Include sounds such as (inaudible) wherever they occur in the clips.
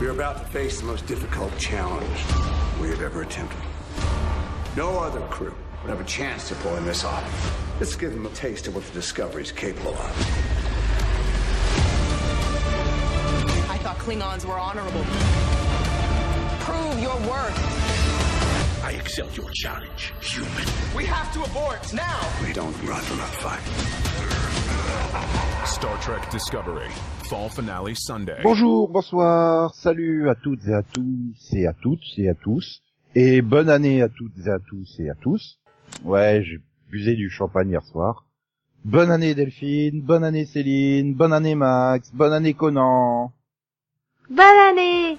We're about to face the most difficult challenge we have ever attempted. No other crew would have a chance of pulling this off. Let's give them a taste of what the Discovery is capable of. I thought Klingons were honorable. Prove your worth. I accept your challenge, human. We have to abort now. We don't run from a fight. Star Trek Discovery, Fall Finale Sunday. Bonjour, bonsoir, salut à toutes et à tous et à toutes et à tous. Et bonne année à toutes et à tous et à tous. Ouais, j'ai busé du champagne hier soir. Bonne année Delphine, bonne année Céline, bonne année Max, bonne année Conan. Bonne année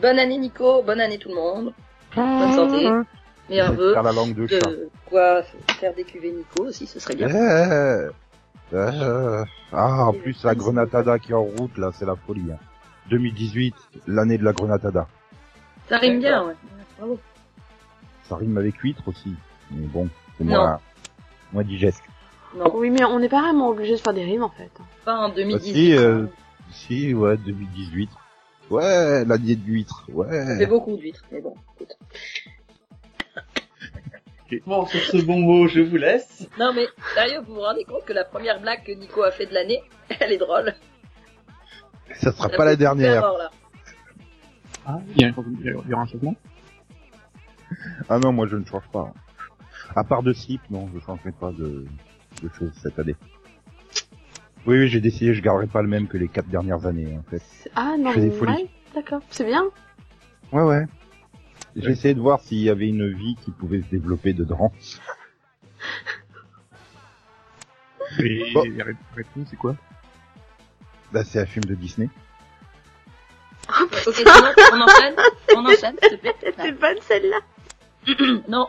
Bonne année Nico, bonne année tout le monde. Bonne santé. Meilleurs vœux. Faire la langue de chat. Quoi faire des cuvées Nico aussi, ce serait bien. Eh, ah, en plus la Grenatada qui est en route là, c'est la folie. hein. 2018, l'année de la Grenatada. Ça rime bien, ouais. Bravo. Ça rime avec huître aussi. Mais bon, c'est moins, moins digeste. Non, Oui, mais on n'est pas vraiment obligé de faire des rimes en fait. pas en Bah 2018. si, euh, hein. si, ouais, 2018. Ouais, l'année de l'huître, ouais. beaucoup d'huîtres, mais bon, écoute. Bon, sur ce bon mot, je vous laisse. Non mais, sérieux, vous vous rendez compte que la première blague que Nico a fait de l'année, (laughs) elle est drôle. Ça sera Ça pas la dernière. mort, là. Ah, il y, a un- il y aura un changement? Ah non, moi je ne change pas. À part de slip, non, je changerai pas de, de choses cette année. Oui, oui, j'ai décidé, je garderai pas le même que les quatre dernières années, en fait. Ah non, Je fais des mais folies. ouais, d'accord, c'est bien. Ouais, ouais. J'ai essayé de voir s'il y avait une vie qui pouvait se développer dedans. Et Bon. la ré- réponse, c'est quoi Là, c'est un film de Disney. Oh Ok, sinon, on enchaîne On enchaîne, s'il te plaît (laughs) C'est bonne celle-là. (clears throat) Non,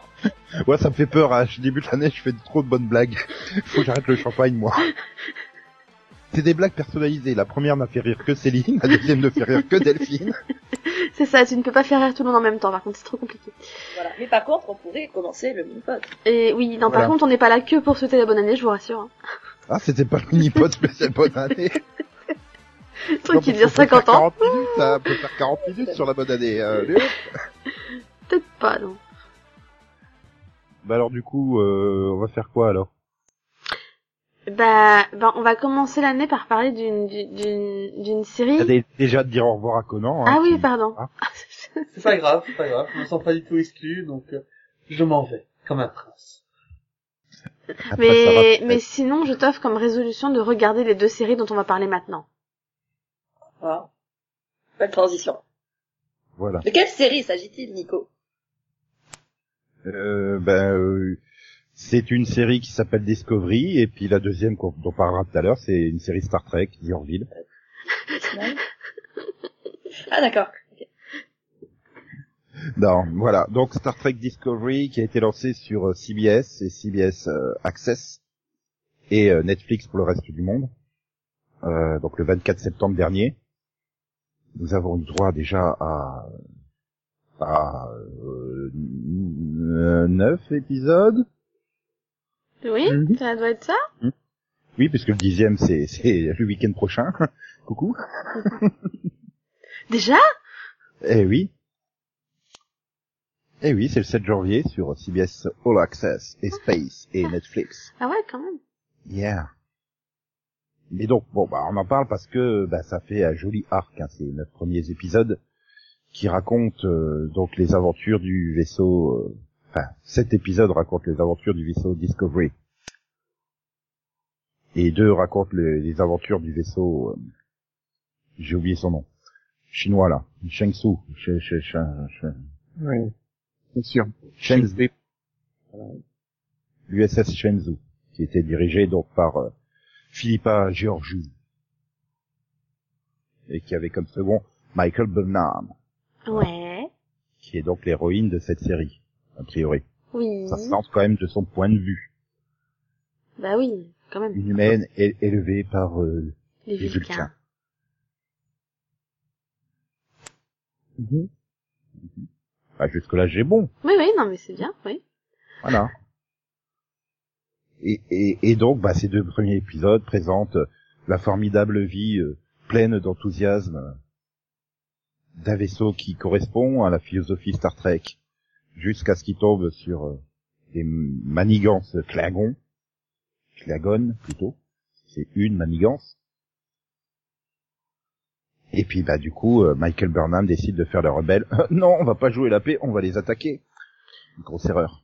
Ouais, ça me fait peur, hein. Je débute l'année, je fais trop de bonnes blagues. Faut que j'arrête le champagne, moi. (laughs) C'est des blagues personnalisées. La première n'a fait rire que Céline, la deuxième ne fait rire que Delphine. (laughs) C'est ça, tu ne peux pas faire rire tout le monde en même temps, par contre c'est trop compliqué. voilà. Mais par contre, on pourrait commencer le mini-pod. Et oui, non, Voilà. par contre on n'est pas là que pour souhaiter la bonne année, je vous rassure. Hein. Ah, c'était pas le mini-pod spécial bonne année. (laughs) Le truc qui peut 50 faire ans. 40 minutes, hein. On peut faire 40 minutes sur la bonne année. (laughs) euh. Peut-être pas, non. Bah alors du coup, euh, on va faire quoi alors? Bah, bah, on va commencer l'année par parler d'une d'une- d'une d'une série. Ah, dé- Déjà de dire au revoir à Conan. hein, Ah oui, qui- pardon. Ah. (laughs) C'est pas grave, c'est pas grave. Je me sens pas du tout exclu, donc euh, je m'en vais, comme un prince. Après, ça va mais mais sinon, je t'offre comme résolution de regarder les deux séries dont on va parler maintenant. Voilà. Belle transition. Voilà. De quelle série s'agit-il, Nico? Euh, ben, euh, c'est une série qui s'appelle Discovery, et puis la deuxième qu'on- dont on parlera tout à l'heure, c'est une série Star Trek, The Orville. (laughs) Ah d'accord. Non, voilà. Donc Star Trek Discovery qui a été lancé sur euh, CBS et CBS euh, Access et euh, Netflix pour le reste du monde. Euh, donc le 24 septembre dernier, nous avons eu droit déjà à à euh, neuf épisodes. Oui, Mhm. ça doit être ça. Oui, puisque le dixième c'est c'est le week-end prochain. (laughs) Coucou. Déjà? Eh oui. Eh oui, c'est le 7 janvier sur CBS All Access et Space et Netflix. Ah ouais, quand même. Yeah. Mais donc, bon, bah, on en parle parce que bah, ça fait un joli arc, hein, ces neuf premiers épisodes qui racontent euh, donc les aventures du vaisseau. euh, Enfin, cet épisode raconte les aventures du vaisseau Discovery. Et deux racontent les, les aventures du vaisseau. euh, J'ai oublié son nom. Chinois là, Shengsu. Sh- sh- sh- sh- Oui, bien sûr. Shenzhou. L'USS Shenzhou, qui était dirigé donc par euh, Philippa Georgiou et qui avait comme second Michael Burnham, Ouais. qui est donc l'héroïne de cette série, a priori. Oui. Ça se lance quand même de son point de vue. Bah oui, quand même. Une humaine é- élevée par euh, Les les Vulcains. Vulcains. Mhm. Mhm. Bah, jusque-là, j'ai bon. Oui, oui, non, mais c'est bien, oui. Voilà. Et, et, et donc, bah, ces deux premiers épisodes présentent la formidable vie euh, pleine d'enthousiasme d'un vaisseau qui correspond à la philosophie Star Trek, jusqu'à ce qu'il tombe sur euh, des manigances Klingon, Klingon plutôt, c'est une manigance. Et puis bah du coup, euh, Michael Burnham décide de faire le rebelle. (laughs) non, on va pas jouer la paix, on va les attaquer. Grosse erreur.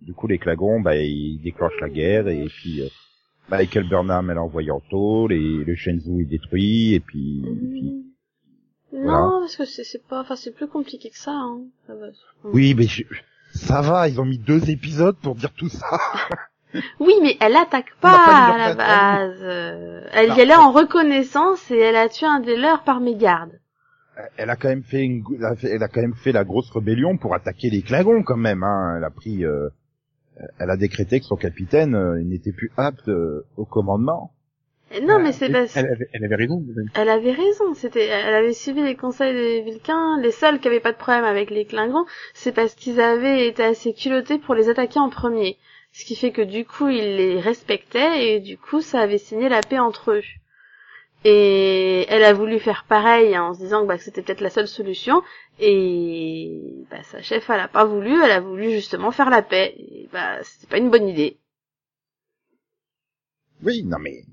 Du coup, les Klagons, bah ils déclenchent la guerre et puis euh, Michael Burnham elle envoyé en tôle et le Shenzhou est détruit et puis, et puis Non, Voilà. parce que c'est pas, enfin c'est plus compliqué que ça. Hein. Ça va. Oui, mais je- ça va, ils ont mis deux épisodes pour dire tout ça. (laughs) Oui, mais elle attaque pas, à la base. Euh, Elle y Non. allait en reconnaissance et elle a tué un des leurs par mégarde. Elle a quand même fait une, elle a quand même fait la grosse rébellion pour attaquer les Klingons quand même. Hein. Elle a pris, euh, elle a décrété que son capitaine euh, il n'était plus apte euh, au commandement. Et non, mais c'est Elle, parce elle avait, elle avait raison. Elle avait raison, c'était, elle avait suivi les conseils des Vulcains. Les seuls qui avaient pas de problème avec les Klingons, c'est parce qu'ils avaient été assez culottés pour les attaquer en premier. Ce qui fait que du coup, ils les respectaient et du coup, ça avait signé la paix entre eux. Et elle a voulu faire pareil hein, en se disant que, bah, que c'était peut-être la seule solution. Et bah, sa chef, elle a pas voulu, elle a voulu justement faire la paix. Et bah, c'était pas une bonne idée. Oui, non mais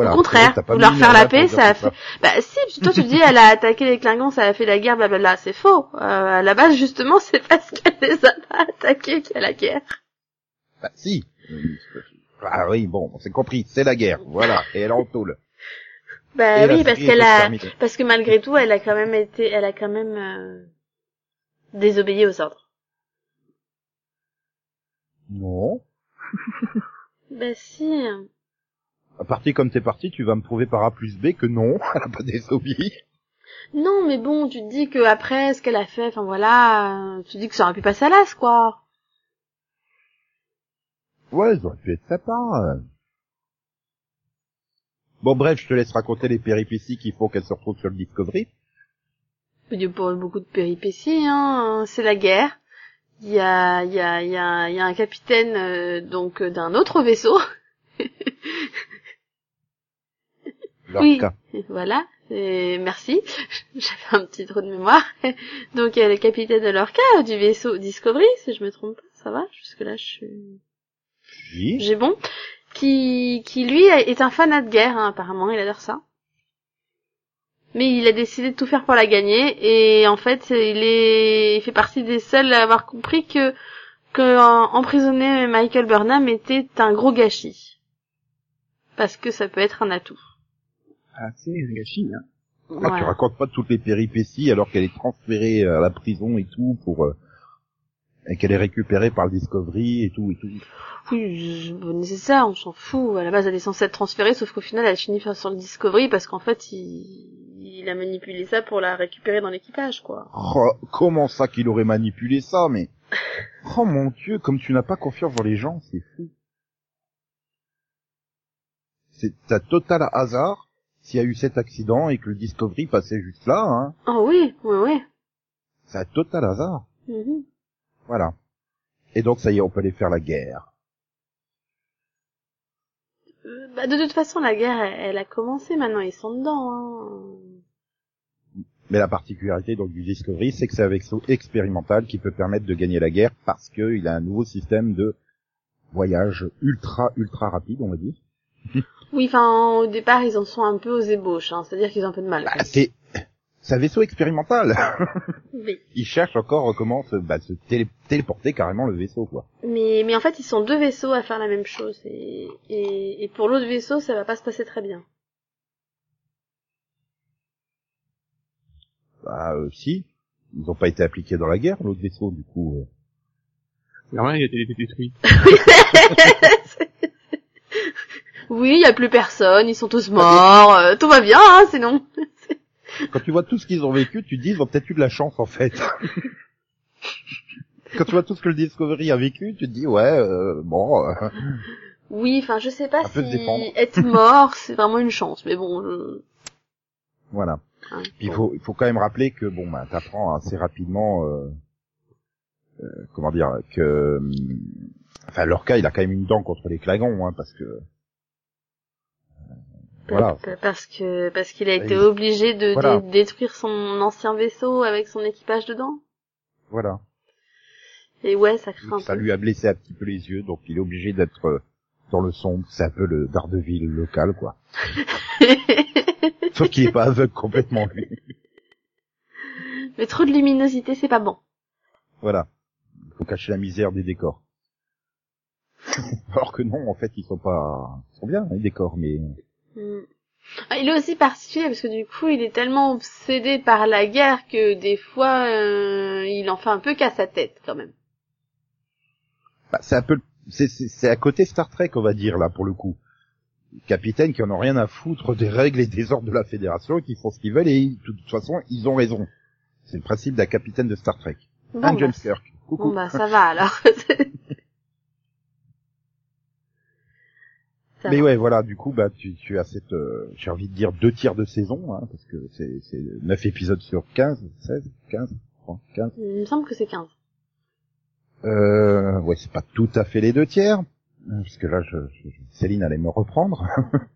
voilà. Au contraire, vouloir faire la paix, ça a fait... Bah si, toi tu dis elle a attaqué les Klingons, ça a fait la guerre, blablabla, c'est faux. Euh, à la base, justement, (laughs) c'est parce qu'elle les a pas attaqués qu'il y a la guerre. Bah si. Ah oui, bon, on s'est compris, c'est la guerre, voilà, et elle en tôle. Bah Et oui, parce qu'elle a... terminée. Parce que malgré tout, elle a quand même été... Elle a quand même... euh, désobéi aux ordres. Non. Bah si... À partir comme t'es parti, tu vas me prouver par A plus B que non, (laughs) elle a pas désobéi. Non, mais bon, tu te dis que après ce qu'elle a fait, enfin voilà, euh, tu te dis que ça aurait pu passer à l'as, quoi. Ouais, ils auraient pu être sympas. euh. Bon bref, je te laisse raconter les péripéties qui font qu'elle se retrouve sur le Discovery. Il y a beaucoup de péripéties, hein. C'est la guerre. Il y a, il y a, il y a, il y a un capitaine euh, donc euh, d'un autre vaisseau. (laughs) Oui. (laughs) Voilà. Et merci. (laughs) J'avais un petit trou de mémoire. (laughs) Donc il y a le capitaine de l'Orca du vaisseau Discovery, si je me trompe pas. Ça va? Jusque là, je suis. Oui. J'ai bon. Qui, qui lui est un fanat de guerre, hein, apparemment. Il adore ça. Mais il a décidé de tout faire pour la gagner et en fait il est il fait partie des seuls à avoir compris que que emprisonner Michael Burnham était un gros gâchis parce que ça peut être un atout. Ah, c'est un gâchis, hein. Ah, tu racontes pas toutes les péripéties alors qu'elle est transférée à la prison et tout pour euh, et qu'elle est récupérée par le Discovery et tout et tout. Oui, je- bon, c'est ça, on s'en fout. À la base, elle est censée être transférée, sauf qu'au final, elle finit sur le Discovery parce qu'en fait, il... il a manipulé ça pour la récupérer dans l'équipage, quoi. Oh, comment ça qu'il aurait manipulé ça, mais... (laughs) Oh mon dieu, comme tu n'as pas confiance dans les gens, c'est fou. C'est un total hasard s'il y a eu cet accident et que le Discovery passait juste là, hein. Oh oui, oui, oui. C'est un total hasard. Mhm. Voilà. Et donc ça y est, on peut aller faire la guerre. Euh, bah, de toute façon, la guerre, elle, elle a commencé, maintenant, ils sont dedans, hein. Mais la particularité donc du Discovery, c'est que c'est un vaisseau expérimental qui peut permettre de gagner la guerre parce qu'il a un nouveau système de voyage ultra ultra rapide, on va dire. (laughs) Oui, enfin, au départ, ils en sont un peu aux ébauches, hein. C'est-à-dire qu'ils ont un peu de mal. Bah, c'est c'est un vaisseau expérimental. (laughs) Oui. Ils cherchent encore comment se, bah, se télé- téléporter carrément le vaisseau, quoi. Mais, mais en fait, ils sont deux vaisseaux à faire la même chose. Et, et, et pour l'autre vaisseau, ça va pas se passer très bien. Bah, euh, si. Ils n'ont pas été appliqués dans la guerre, l'autre vaisseau, du coup. euh. Il a été détruit. (laughs) Oui, il y a plus personne, ils sont tous morts, euh, tout va bien, hein, sinon. (laughs) Quand tu vois tout ce qu'ils ont vécu, tu te dis, ils ont peut-être eu de la chance, en fait. (laughs) Quand tu vois tout ce que le Discovery a vécu, tu te dis, ouais, euh, bon, euh, Oui, enfin, je sais pas si être mort, c'est vraiment une chance, mais bon, je... voilà. Puis il faut, il faut quand même rappeler que bon, bah, t'apprends assez rapidement, euh, euh, comment dire, que, hum, enfin, Lorca, il a quand même une dent contre les Klagons, hein, parce que Voilà. Pa- Parce que parce qu'il a été Il- obligé de Voilà. dé- détruire son ancien vaisseau avec son équipage dedans. Voilà. Et ouais, ça craint Ça lui a blessé un petit peu les yeux, donc il est obligé d'être euh, dans le sombre. C'est un peu le Daredevil local, quoi. (laughs) Sauf qu'il est pas aveugle complètement, lui. Mais trop de luminosité, c'est pas bon. Voilà. Il faut cacher la misère des décors. (laughs) Alors que non, en fait, ils sont pas, ils sont bien, les décors, mais Hmm. Ah, Il est aussi particulier parce que du coup, il est tellement obsédé par la guerre que des fois, euh, il en fait un peu qu'à sa tête quand même. bah, c'est un peu, c'est, c'est, c'est à côté Star Trek, on va dire, là, pour le coup. Capitaines qui en ont rien à foutre des règles et des ordres de la Fédération, qui font ce qu'ils veulent et de toute façon, ils ont raison. C'est le principe d'un capitaine de Star Trek. Bon, Un bah, James Kirk. Coucou. bon bah ça va alors. (laughs) Ça Mais va. ouais, voilà, du coup, bah, tu, tu as cette, euh, j'ai envie de dire deux tiers de saison, hein, parce que c'est, c'est 9 épisodes sur 15, 16, 15, je crois, 15. Il me semble que c'est 15. Euh, ouais, c'est pas tout à fait les deux tiers, hein, parce que là, je- je- Céline allait me reprendre. (laughs)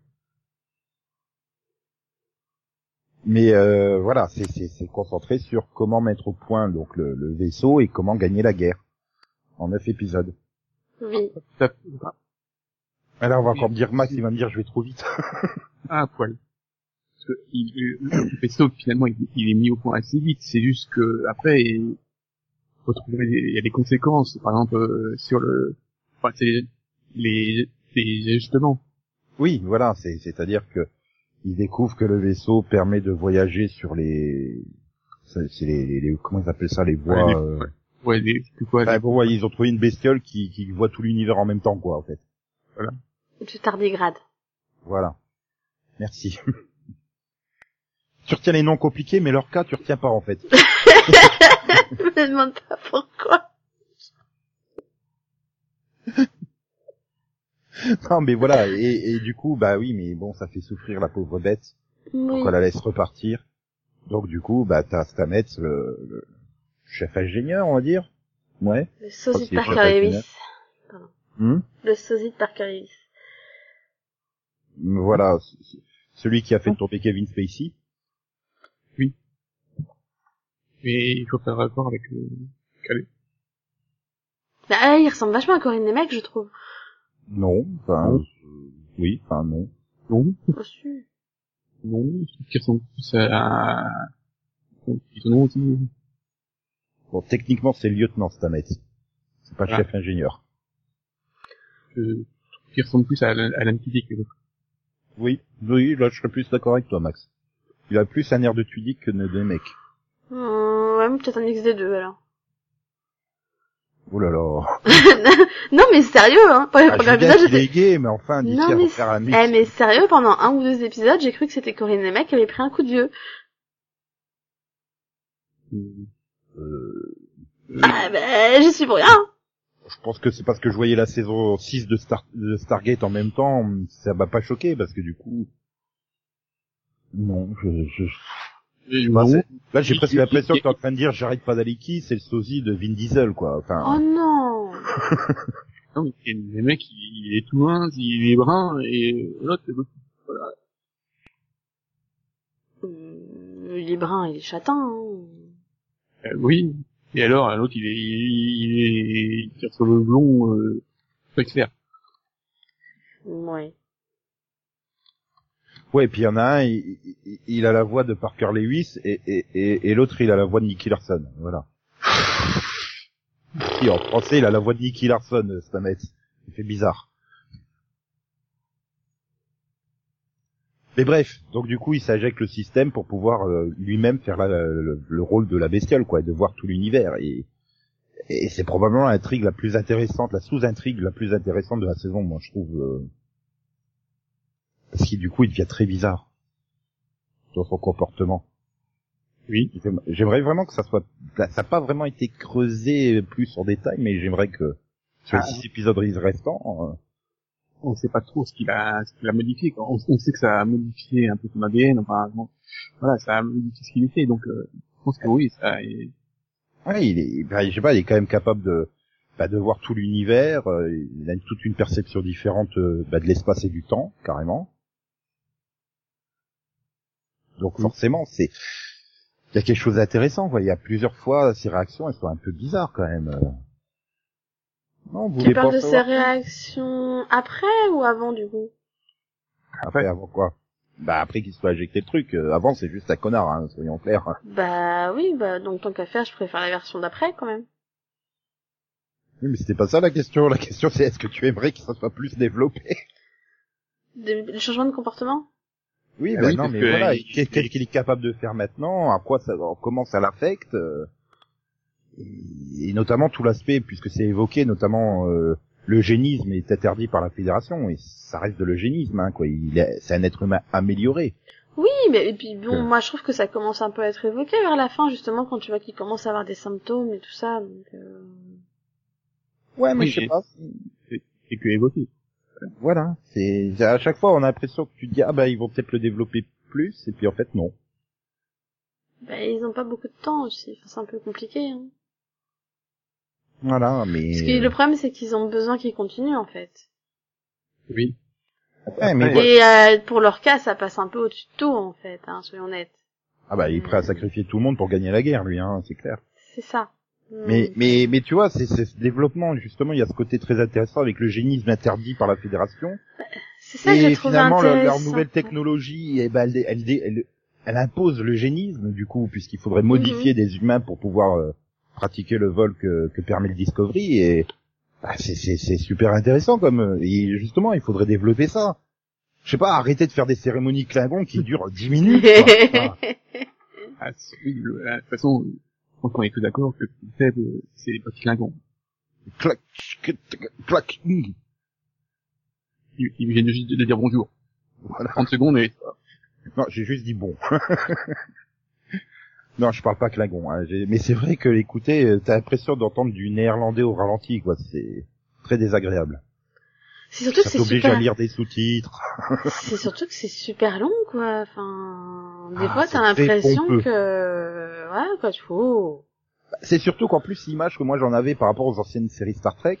Mais euh, voilà, c'est, c'est, c'est concentré sur comment mettre au point donc le, le vaisseau et comment gagner la guerre en neuf épisodes. Oui. Tout à fait. Alors on va encore me dire Max, il va me dire je vais trop vite. (laughs) Ah, poil. Parce que il, le vaisseau, finalement, il, il est mis au point assez vite. C'est juste que, après, il faut trouver des, il y a des conséquences. Par exemple, euh, sur le, enfin, c'est les, les ajustements. Oui, voilà, c'est, c'est-à-dire que ils découvrent que le vaisseau permet de voyager sur les, c'est, c'est les, les- les- comment ils appellent ça, les voies. Ouais, les- euh, ouais. Ouais, c'est quoi, enfin, bon, ouais, ils ont trouvé une bestiole qui, qui voit tout l'univers en même temps, quoi, en fait. Du tardigrade. Voilà. Merci. (laughs) tu retiens les noms compliqués, mais leur cas, tu retiens pas, en fait. (laughs) Je me demande pas pourquoi. (laughs) non, mais voilà, et, et du coup, bah oui, mais bon, ça fait souffrir la pauvre bête. Oui. Donc on la laisse repartir. Donc du coup, bah t'as Stamets, le, le chef ingénieur, on va dire. Ouais. Le sosie de Parker je Lewis. Hmm? Le sosie de Parker Lewis. Voilà, celui qui a fait tomber Kevin Spacey. mais il faut faire rapport avec le, Calais. Bah, ah, il ressemble vachement à Corinne Nemec, je trouve. Non, enfin, Non. euh, oui, enfin non. Non, Oh, si. non, je trouve qu'ils ressemblent plus à, aussi, Bon, techniquement c'est le lieutenant Stamets. C'est pas le Ah. chef ingénieur. je trouve qu'ils ressemblent plus à que l'autre. Oui, oui, là je serais plus d'accord avec toi, Max. Il a plus un air de Tudyk que de mec. Euh, ouais, peut-être un mix des deux, alors. (laughs) Oh là là. non, mais sérieux, hein. Les Ah, je est j'étais... gay, mais enfin, Non, mais refaire un mix. Eh, mais sérieux, pendant un ou deux épisodes, j'ai cru que c'était Corinne Nemec qui avait pris un coup de vieux. Euh, Ah, bah, j'y suis pour rien. Je pense que c'est parce que je voyais la saison 6 de, Star, de Stargate en même temps, ça m'a pas choqué parce que du coup, non, je, je, bah, non, là j'ai presque l'impression que t'es en train de dire j'arrête pas d'aller qui, c'est le sosie de Vin Diesel quoi. Oh non. (laughs) non, mais les mecs, il, il est tout mince, il est brun, et l'autre, c'est l'autre. Euh, il est brun, il est châtain. hein. Euh, oui. Et alors, l'autre, il est, il, est, il tire sur le blond, euh, très clair. Ouais. ouais, et puis il y en a un, il, il- il a la voix de Parker Lewis et, et, et, et l'autre il a la voix de Nicky Larson, voilà. (laughs) Et en français il a la voix de Nicky Larson, Stamets. Il fait bizarre. Mais bref, donc du coup, il s'injecte le système pour pouvoir euh, lui-même faire la- le, le rôle de la bestiole, quoi, et de voir tout l'univers. Et, et c'est probablement l'intrigue la plus intéressante, la sous-intrigue la plus intéressante de la saison, moi, je trouve. euh, Parce que du coup, il devient très bizarre dans son comportement. Oui. J'aime- J'aimerais vraiment que ça soit... Ça n'a pas vraiment été creusé plus en détail, mais j'aimerais que sur les Ah. six épisodes restants... euh, On sait pas trop ce qu'il a, ce qu'il a modifié. quoi. On, on sait que ça a modifié un peu son ADN, enfin, bon, voilà, ça a modifié ce qu'il était, donc, euh, je pense que oui, ça, est- Ouais, il est, bah, je sais pas, il est quand même capable de, bah, de voir tout l'univers. euh, il a toute une perception différente euh, bah, de l'espace et du temps, carrément. Donc forcément, c'est il y a quelque chose d'intéressant. quoi. Il y a plusieurs fois ces réactions, elles sont un peu bizarres quand même. Non, vous de ses réactions après ou avant du coup? Après, avant quoi? Bah après qu'il soit éjecté le truc. Euh, avant, c'est juste un connard, hein, soyons clairs. Bah oui, bah donc tant qu'à faire, je préfère la version d'après quand même. Oui, mais c'était pas ça la question. La question, c'est est-ce que tu aimerais que ça soit plus développé? Des, des changements de comportement? Oui, Ah oui, non, mais que, voilà. il- Qu'est-ce qu'est-ce qu'il est capable de faire maintenant? À quoi ça, comment ça l'affecte? euh, et, et notamment tout l'aspect, puisque c'est évoqué, notamment euh, l'eugénisme est interdit par la fédération et ça reste de l'eugénisme, hein, quoi. Il est, c'est un être humain amélioré. Oui, mais et puis bon, moi je trouve que ça commence un peu à être évoqué vers la fin, justement, quand tu vois qu'il commence à avoir des symptômes et tout ça. Donc, euh... Ouais, mais Oui, je sais et- pas. C'est que évoqué. Voilà, c'est à chaque fois on a l'impression que tu te dis ah bah ils vont peut-être le développer plus et puis en fait non. bah, ils ont pas beaucoup de temps aussi. Enfin, c'est un peu compliqué. Hein. Voilà, mais Parce que le problème, c'est qu'ils ont besoin qu'ils continuent en fait. Oui. Ouais, mais Après, Et euh, pour leur cas, ça passe un peu au-dessus de tout en fait. Hein, soyons honnêtes. ah bah il est prêt à sacrifier tout le monde pour gagner la guerre lui hein, c'est clair. C'est ça. Mais Mm. mais mais tu vois, c'est c'est ce développement justement, il y a ce côté très intéressant avec le génisme interdit par la fédération. c'est ça que et j'ai trouvé finalement leur, intéressant. leur nouvelle technologie, eh ben elle, elle, elle, elle impose le génisme du coup, puisqu'il faudrait modifier Mhm. des humains pour pouvoir euh, pratiquer le vol que, que permet le Discovery et bah, c'est c'est c'est super intéressant comme euh, et justement il faudrait développer ça. Je sais pas, arrêter de faire des cérémonies Klingon qui (laughs) durent 10 minutes. quoi. (laughs) Ah, de toute façon, je pense qu'on est tous d'accord que le plus faible, c'est les petits Klingons. Clac, clac. Il, il vient juste de dire bonjour. Voilà. 30 secondes et Non, j'ai juste dit bon. (laughs) non, je parle pas Klingon. Hein. Mais c'est vrai que écoutez, euh, t'as l'impression d'entendre du néerlandais au ralenti, quoi. C'est très désagréable. C'est surtout que c'est super. à lire des sous-titres. (laughs) C'est surtout que c'est super long, quoi. Enfin, des Ah, fois, t'as l'impression que, voilà, quoi, tu faut. C'est surtout qu'en plus l'image que moi j'en avais par rapport aux anciennes séries Star Trek,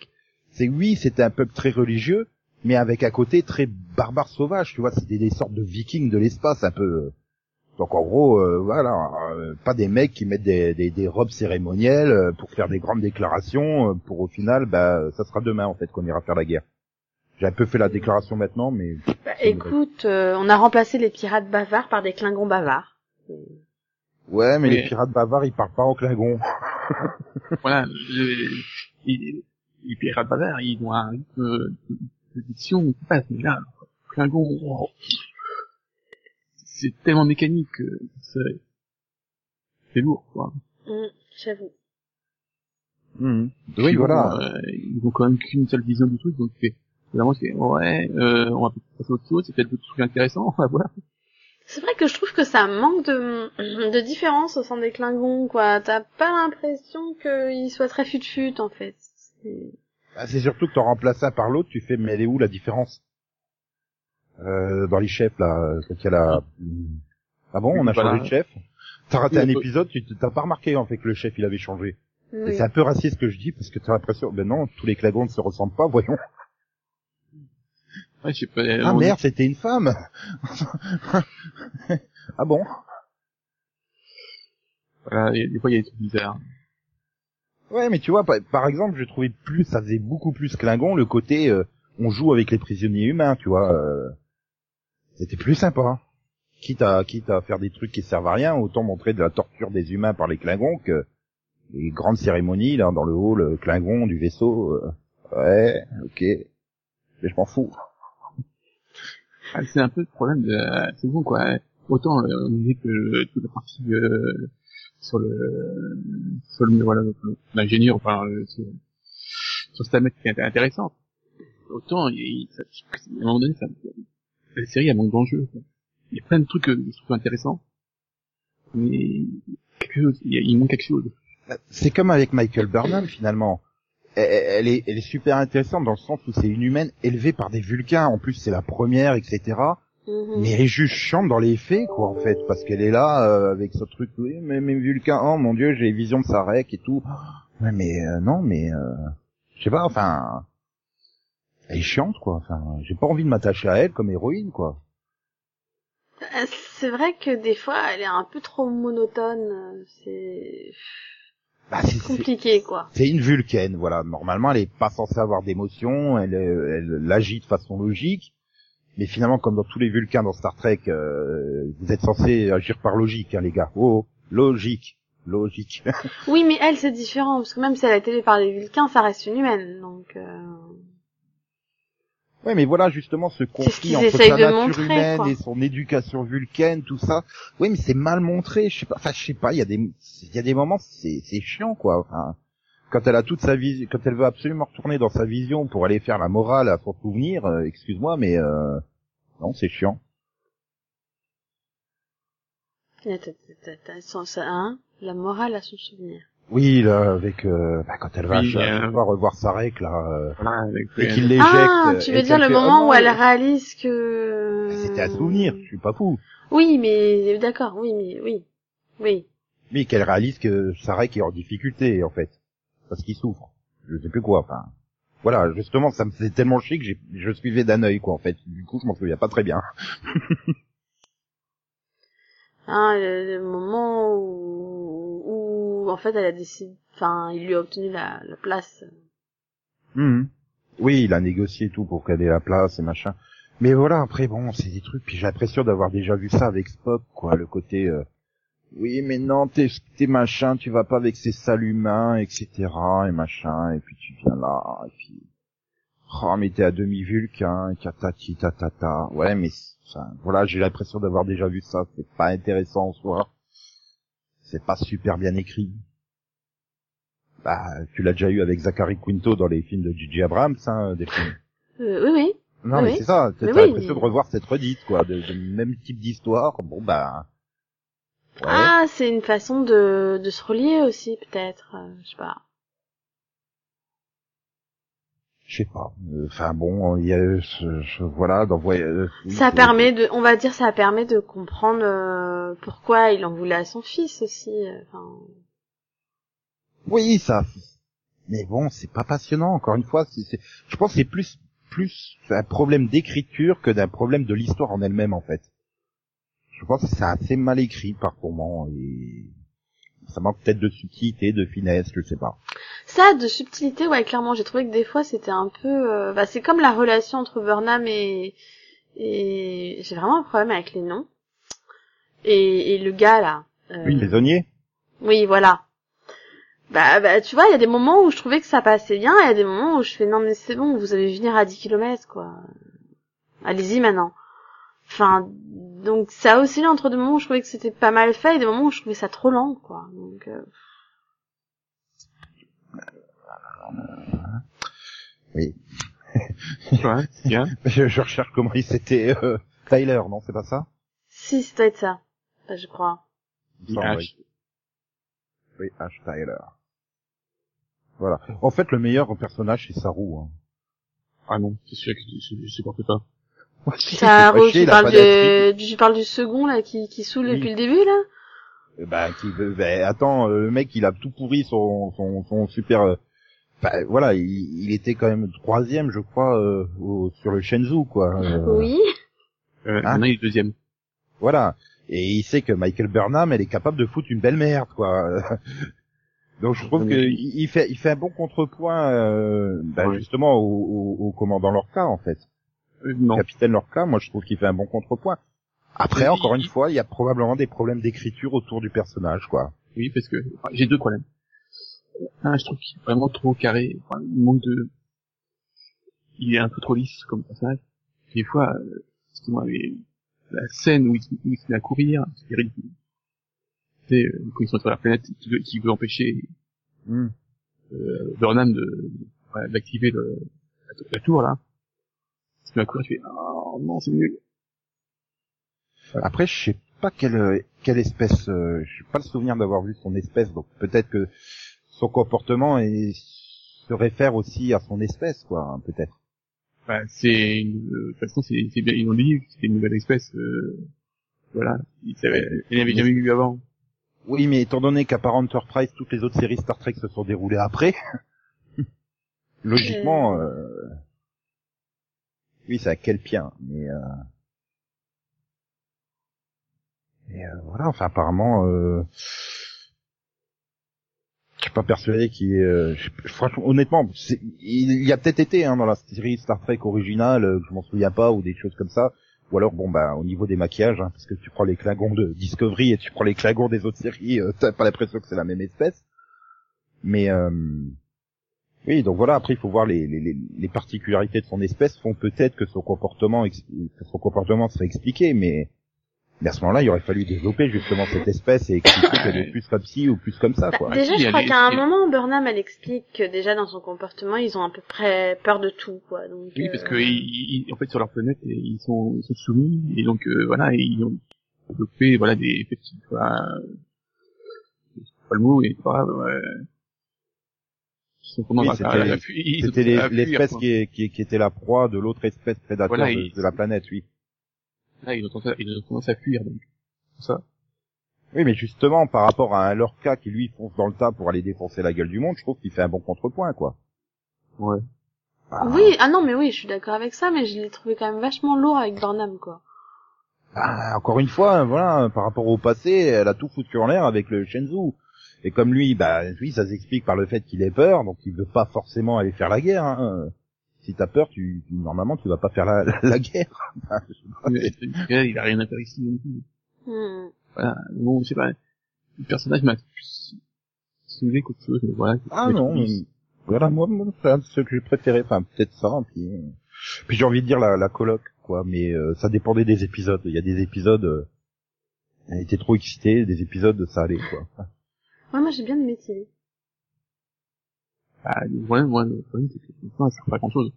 c'est oui, c'était un peuple très religieux, mais avec un côté très barbare sauvage, tu vois, c'était des sortes de vikings de l'espace un peu. Donc en gros, euh, voilà, euh, pas des mecs qui mettent des, des, des robes cérémonielles euh, pour faire des grandes déclarations, euh, pour au final, bah, ça sera demain en fait qu'on ira faire la guerre. J'ai un peu fait la déclaration maintenant, mais Bah, écoute, euh, on a remplacé les pirates bavards par des Klingons bavards. ouais, mais Oui. les pirates bavards ils parlent pas en Klingon. (laughs) voilà, le- il- les pirates bavards, ils ont un rythme de diction qui passe, mais là, Klingon, oh, c'est tellement mécanique que c'est, c'est lourd, quoi. Hum, J'avoue. Puis Oui, bon, voilà. euh, ils ont quand même qu'une seule vision du truc, donc c'est, vraiment, c'est, ouais, euh, on va peut-être passer à autre chose, c'est peut-être d'autres trucs intéressants, (laughs) on va voir. C'est vrai que je trouve que ça manque de, de différence au sein des Klingons, quoi. T'as pas l'impression qu'ils soient très fut-fut, en fait. C'est- Bah, c'est surtout que t'en remplaces un par l'autre, tu fais, mais elle est où la différence? Euh, Dans les chefs, là, quand il y a la... Ah bon, on a Voilà. changé de chef T'as raté un peut- épisode, tu t'as pas remarqué en fait que le chef il avait changé. Et c'est un peu raciste ce que je dis, parce que t'as l'impression, ben non, tous les Klingons ne se ressemblent pas, voyons. Ouais, je sais pas, Ah on- merde, c'était une femme (laughs) Ah bon voilà, des fois il y a des trucs bizarres. Ouais, mais tu vois, par, par exemple, j'ai trouvé plus, ça faisait beaucoup plus Klingon, le côté, euh, on joue avec les prisonniers humains, tu vois. euh, C'était plus sympa. Quitte à, quitte à faire des trucs qui servent à rien, autant montrer de la torture des humains par les Klingons que les grandes cérémonies, là, dans le hall euh, Klingon du vaisseau. euh, ouais, ok. Mais je m'en fous. Ah, c'est un peu le problème de la saison, quoi. Autant, euh, on disait que toute la partie euh, sur le sur le voilà l'ingénieur, enfin euh, sur, sur Stamets qui était intéressante. Autant, il- ça- à un moment donné, ça, la série elle manque d'enjeux. quoi. Il y a plein de trucs que je trouve intéressants, mais quelque chose, il, y a- il manque quelque chose. C'est comme avec Michael Burnham, finalement. Elle, elle est, elle est super intéressante dans le sens où c'est une humaine élevée par des Vulcains. En plus, c'est la première, etc. Mhm. Mais elle est juste chiante dans les faits, quoi, en fait, parce qu'elle est là euh, avec ce truc, oui, mais mes Vulcains, oh mon dieu, j'ai les visions de Sarek et tout. Ouais, mais euh, non, mais euh, je sais pas, enfin, elle est chiante, quoi. Enfin, j'ai pas envie de m'attacher à elle comme héroïne, quoi. Euh, C'est vrai que des fois, elle est un peu trop monotone. euh, C'est Bah, compliqué, quoi. C'est une vulcaine, voilà. Normalement, elle est pas censée avoir d'émotion, elle, euh, elle, agit de façon logique. Mais finalement, comme dans tous les vulcains dans Star Trek, euh, vous êtes censés agir par logique, hein, les gars. Oh, logique, logique. (laughs) Oui, mais elle, c'est différent, parce que même si elle a été élevée par les Vulcains, ça reste une humaine, donc... euh, ouais, mais voilà justement ce conflit entre sa nature montrer, humaine quoi. et son éducation vulcaine, tout ça. Oui, mais c'est mal montré. Je sais pas. Enfin, je sais pas. Il y a des, il y a des moments, c'est, c'est chiant, quoi. Enfin, quand elle a toute sa vision, quand elle veut absolument retourner dans sa vision pour aller faire la morale à son souvenir, euh, excuse-moi, mais euh, non, c'est chiant. T'as- t'as- t'as- t'as- son- ça, hein, la morale à son souvenir. Oui, là, avec euh, bah, quand elle va Oui, euh, revoir sa règle là, euh, Voilà, avec et qu'il l'éjecte. Ah, euh, tu veux dire le fait, moment oh où elle réalise que... C'était à souvenir, je suis pas fou. Oui, mais d'accord, oui, mais oui, oui. Mais qu'elle réalise que Sarek est en difficulté en fait, parce qu'il souffre. Je sais plus quoi. Enfin, voilà, justement, ça me faisait tellement chier que j'ai- je suivais d'un œil quoi en fait. Du coup, je m'en souviens pas très bien. Hein, le, le moment où, en fait, elle a décidé, enfin, il lui a obtenu la, la place. Mhm. Oui, il a négocié tout pour qu'elle ait la place et machin. Mais voilà, après bon, c'est des trucs. Puis j'ai l'impression d'avoir déjà vu ça avec Spock, quoi, le côté. euh, oui, mais non, t'es t'es machin, tu vas pas avec ces sales humains, etc. et machin. Et puis tu viens là, et puis. Oh, mais t'es à demi vulcain, et tatati tatata. Ouais, mais ça, voilà, j'ai l'impression d'avoir déjà vu ça. C'est pas intéressant en soi. C'est pas super bien écrit. Bah, tu l'as déjà eu avec Zachary Quinto dans les films de J.J. Abrams, hein, des films. Euh, oui, oui. Non, Oui, mais oui. c'est ça. T'as oui, l'impression de revoir cette redite, quoi, de, de même type d'histoire. Bon, bah. Ouais. Ah, c'est une façon de, de se relier aussi, peut-être. euh, je sais pas. Je sais pas. Euh, Enfin bon, il y a, je, je- voilà, d'envoyer. euh, Ça permet de, on va dire, ça permet de comprendre euh, pourquoi il en voulait à son fils aussi. euh, Enfin, Oui, ça. Mais bon, c'est pas passionnant. Encore une fois, je pense que c'est plus, plus un problème d'écriture que d'un problème de l'histoire en elle-même, en fait. Je pense que c'est assez mal écrit par moment et ça manque peut-être de subtilité, de finesse, je sais pas. ça, de subtilité, ouais, clairement, j'ai trouvé que des fois c'était un peu, euh, bah, c'est comme la relation entre Burnham et et j'ai vraiment un problème avec les noms et, et le gars là. euh, Oui, prisonnier. Oui, voilà. Bah, bah, tu vois, il y a des moments où je trouvais que ça passait bien, il y a des moments où je fais non mais c'est bon, vous allez venir à 10 km quoi. Allez-y maintenant. Enfin, donc ça aussi entre deux moments où je trouvais que c'était pas mal fait, et des moments où je trouvais ça trop lent quoi. Donc euh, Oui. Ouais, bien. (laughs) Je, je recherche comment il s'était euh, Tyler, non, c'est pas ça? Si, ça doit être ça, Enfin, je crois. H. oui. Oui, H. Tyler. Voilà. En fait, le meilleur personnage, c'est Saru. Hein. Ah non, c'est sûr que je, je Ça, chier, tu parles de, tu parles du second là qui, qui saoule Oui. depuis le début là? Euh, Bah, qui veut, bah, attends, euh, le mec, il a tout pourri son, son, son super. euh, bah, voilà, il, il était quand même troisième, je crois, euh, au- sur le Shenzhou, quoi. Euh, Oui. Euh, Hein est deuxième. Voilà. Et il sait que Michael Burnham, elle est capable de foutre une belle merde, quoi. (laughs) Donc je trouve Oui. que il il fait, il fait un bon contrepoint, euh, bah, Oui. justement au, au, au commandant Lorca, en fait. Euh, non. Capitaine Lorca, moi je trouve qu'il fait un bon contrepoint. Après, Oui, encore une fois, il y a probablement des problèmes d'écriture autour du personnage, quoi. Oui, parce que enfin, j'ai deux problèmes. Un, je trouve qu'il est vraiment trop carré. Enfin, il manque de... Il est un peu trop lisse comme personnage. Des fois, euh, excuse-moi, mais la scène où il, se- où il se met à courir, c'est ridicule. Tu sais, euh, quand ils sont sur la planète, qui veut, qui veut empêcher Hmm. euh, Burnham de d'activer la tour là. Met à courir, il fait oh non c'est nul. Après, je sais pas quelle, quelle espèce, euh, je n'ai pas le souvenir d'avoir vu son espèce, donc peut-être que son comportement est, se réfère aussi à son espèce, quoi, hein, peut-être. Bah, c'est une- euh, de toute façon c'est c'est bien ils ont dit que c'était une nouvelle espèce. Euh, voilà, il savait, il jamais eu avant. Oui, mais étant donné qu'à part Enterprise, toutes les autres séries Star Trek se sont déroulées après, (laughs) logiquement, euh... oui, c'est à quel pien, mais euh... Et euh, voilà, enfin apparemment, euh... je suis pas persuadé qu'il ait, euh, franchement, honnêtement, il y a peut-être été hein, dans la série Star Trek originale, euh, je m'en souviens pas, ou des choses comme ça, ou alors bon bah au niveau des maquillages, hein, parce que tu prends les Klingons de Discovery et tu prends les Klingons des autres séries, euh, t'as pas l'impression que c'est la même espèce. Mais euh, oui, donc voilà. Après, il faut voir les, les, les- les particularités de son espèce font peut-être que son comportement, que son comportement serait expliqué, mais mais à ce moment-là, il aurait fallu développer justement cette espèce et expliquer qu'elle est plus comme ci ou plus comme ça, quoi. Déjà, je crois qu'à un moment, Burnham, elle explique que déjà dans son comportement, ils ont à peu près peur de tout, quoi. Donc, Oui, parce euh, que ils- ils- en fait sur leur planète ils sont, ils sont soumis et donc euh, voilà et ils ont développé voilà des petits enfin, c'est pas le mot mais pas ouais, fuir, l'espèce qui, était la proie de l'autre espèce prédateur Voilà, de, la planète, oui. Là, ils ont ils ont tendance à fuir donc c'est ça Oui, mais justement, par rapport à un Lorca qui lui fonce dans le tas pour aller défoncer la gueule du monde, je trouve qu'il fait un bon contrepoint, quoi. ouais Ah, Oui, ah non, mais oui, je suis d'accord avec ça, mais je l'ai trouvé quand même vachement lourd avec Burnham, quoi. ah, encore une fois, voilà, par rapport au passé, elle a tout foutu en l'air avec le Shenzhou. Et comme lui, bah oui, ça s'explique par le fait qu'il ait peur, donc il veut pas forcément aller faire la guerre. Hein. Si t'as peur, tu, tu- normalement, tu vas pas faire la, (laughs) la guerre. Je sais pas, Mais, c'est- euh, il a rien à faire ici non plus Hmm. voilà bon je sais pas le personnage m'a saoulé qu'autre chose mais voilà Ah non, mais- voilà, moi, moi, c'est un de ceux que j'ai préféré, enfin peut-être ça, hein, puis, euh, puis j'ai envie de dire la, la coloc, quoi, mais euh, ça dépendait des épisodes. Il y a des épisodes, euh, elle était trop excitée, des épisodes ça allait, quoi. Ouais, moi, j'ai bien aimé Tilly. bah, le problème moi le problème c'est que ça sert pas à grand chose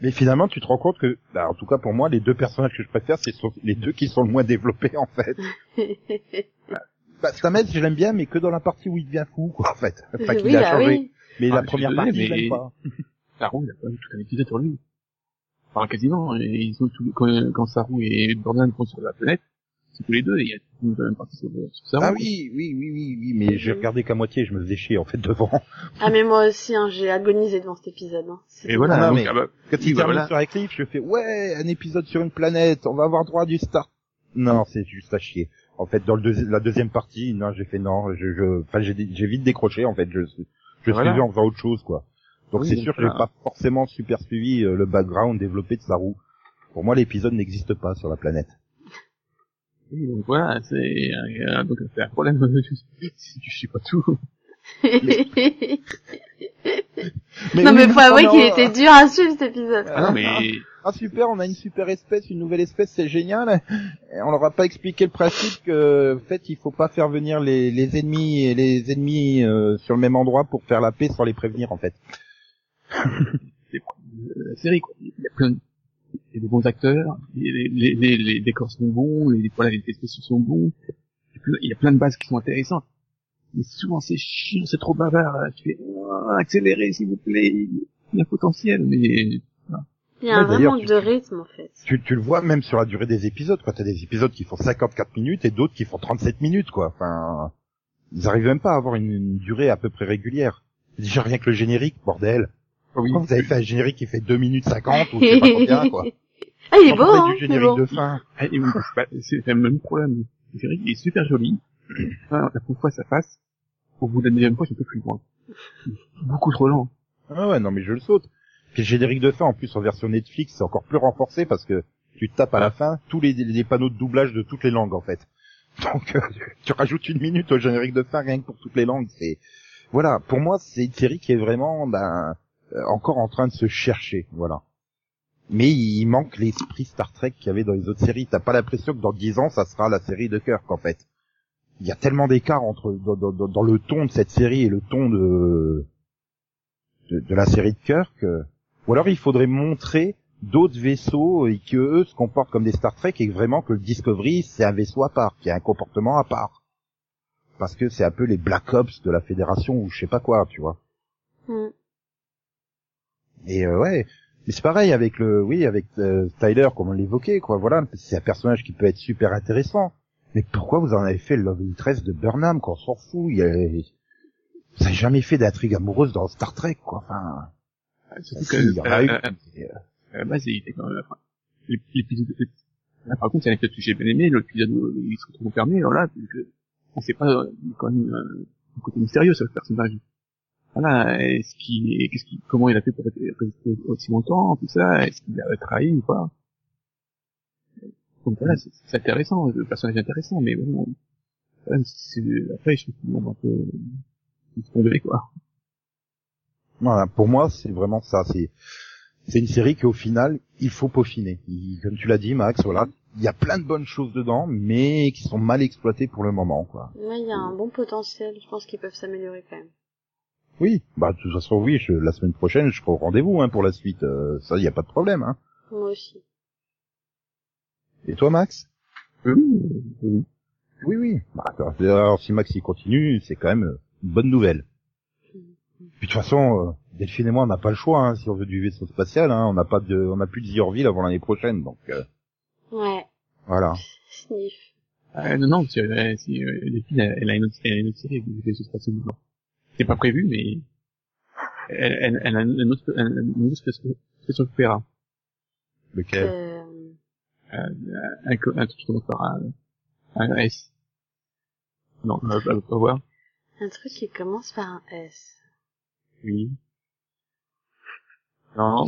Mais finalement, tu te rends compte que, bah, en tout cas pour moi, les deux personnages que je préfère, c'est les deux qui sont le moins développés, en fait. (laughs) Bah, Stamets, je l'aime bien, mais que dans la partie où il devient fou, quoi, en fait. Pas qu'il oui, a bah changé. oui. Mais Ah, la je suis première désolé, partie, je mais- l'aime pas. (laughs) Saru, il a pas eu tout un épisode sur lui. Enfin, quasiment. Et Ils sont tous, quand, quand Saru et Burnham vont sur la planète, c'est tous les deux, il y a une partie sur. Ah oui, oui, oui, oui, oui, mais j'ai regardé qu'à moitié, je me faisais chier, en fait, devant. Ah, mais moi aussi, hein, j'ai agonisé devant cet épisode. Hein. Et voilà, Non, donc, mais- ah bah, Quand il termine voilà. sur Eclipse, je fais, ouais, un épisode sur une planète, on va avoir droit à du Star. Non, c'est juste à chier. En fait, dans le deuxi- la deuxième partie, non, j'ai fait non, je, je, enfin, j'ai, vite décroché, en fait, je, je Voilà. suivais en faisant autre chose, quoi. Donc Oui, c'est sûr que j'ai pas forcément super suivi euh, le background développé de Saru. Pour moi, l'épisode n'existe pas sur la planète. Oui, donc voilà, c'est, euh, donc c'est un problème (laughs) si tu sais pas tout. non, mais faut avouer qu'il était dur à suivre cet épisode. Ah non, mais, Ah super, on a une super espèce, une nouvelle espèce, c'est génial. Et on leur a pas expliqué le principe que, en fait, il faut pas faire venir les, les ennemis et les ennemis euh, sur le même endroit pour faire la paix sans les prévenir, en fait. c'est euh, la série, quoi. Il y a plein de, il y a des bons acteurs, les, les, les, les décors sont bons, les, voilà, les spéciaux sont bons. Il y a plein- de bases qui sont intéressantes. Mais souvent c'est chiant, c'est trop bavard. Tu fais, oh, accélérez s'il vous plaît. Il y a potentiel, mais Il y a Ouais, un vrai manque de rythme, en fait. Tu, tu le vois même sur la durée des épisodes, quoi. T'as des épisodes qui font 54 minutes et d'autres qui font 37 minutes, quoi. Enfin, ils arrivent même pas à avoir une, une durée à peu près régulière. Déjà rien que le générique, bordel. Oui. Vous avez fait un générique qui fait 2 minutes 50 ou je sais pas (laughs) combien, quoi. Ah, il est beau, hein, du générique bon. de fin. Ah, et oui, c'est le même problème. Le générique, est super joli. La première fois, ça passe. Au bout de la deuxième fois, je peux plus loin. Beaucoup trop lent. Ah ouais, non mais je le saute. Puis le générique de fin, en plus en version Netflix, c'est encore plus renforcé parce que tu tapes à la fin tous les, les panneaux de doublage de toutes les langues, en fait. (laughs) Donc, euh, tu rajoutes une minute au générique de fin rien que pour toutes les langues. C'est voilà. Pour moi, c'est une série qui est vraiment ben, encore en train de se chercher, voilà. Mais il manque l'esprit Star Trek qu'il y avait dans les autres séries. T'as pas l'impression que dans 10 ans, ça sera la série de Kirk, en fait. Il y a tellement d'écart entre dans, dans- dans- le ton de cette série et le ton de de, de la série de Kirk. euh, Ou alors il faudrait montrer d'autres vaisseaux et que eux se comportent comme des Star Trek et vraiment que le Discovery c'est un vaisseau à part, qui a un comportement à part. Parce que c'est un peu les Black Ops de la Fédération ou je sais pas quoi, tu vois. Hmm. Et euh, ouais, mais c'est pareil avec le, oui, avec euh, Tyler comme on l'évoquait, quoi. Voilà, c'est un personnage qui peut être super intéressant. Mais pourquoi vous en avez fait le Love Interest de Burnham, qu'on s'en fout il y a... Vous avez jamais fait d'intrigue amoureuse dans Star Trek, quoi. Enfin, Surtout si, que, il y en a euh, eu. euh, euh, quand même, l'épisode, Là, par contre, c'est un épisode que j'ai bien aimé, l'épisode où il se retrouve fermé, alors là, on sait pas quand même le côté mystérieux sur le personnage. Voilà, est-ce qu'il, qu'est-ce qu'il, comment il a fait pour rester aussi longtemps, tout ça, est-ce qu'il a trahi ou pas? Donc voilà, c'est c'est intéressant, le personnage est intéressant, mais bon, c'est- après, je trouve qu'il un peu, tombait, quoi. Voilà, pour moi, c'est vraiment ça. C'est c'est une série qu'au final, il faut peaufiner. Il- comme tu l'as dit, Max, voilà, il y a plein de bonnes choses dedans, mais qui sont mal exploitées pour le moment, quoi. Ouais, il y a un bon potentiel. Je pense qu'ils peuvent s'améliorer quand même. Oui, bah de toute façon, oui, je, la semaine prochaine, je serai au rendez-vous hein, pour la suite. euh, ça, il y a pas de problème. Hein. Moi aussi. Et toi, Max? Oui, oui. Oui, oui. Bah, alors, alors, si Max il continue, c'est quand même euh, une bonne nouvelle. Puis de toute façon, euh, Delphine et moi, on n'a pas le choix hein, si on veut du vaisseau spatial. Hein, on n'a pas de, on n'a plus de The Orville avant l'année prochaine, donc euh, Ouais. voilà. Sniff. Euh, non, non, parce que euh, si, euh, filles, elle, elle a une autre, elle a une autre série avec des espaces dedans. C'est pas prévu, mais elle, elle, elle a une autre, une autre spécial spécial opéra. Lequel? Euh, Euh, un, un truc qui commence par un, un S. Non, euh, elle veut pas voir. un truc qui commence par un S. Oui. Non.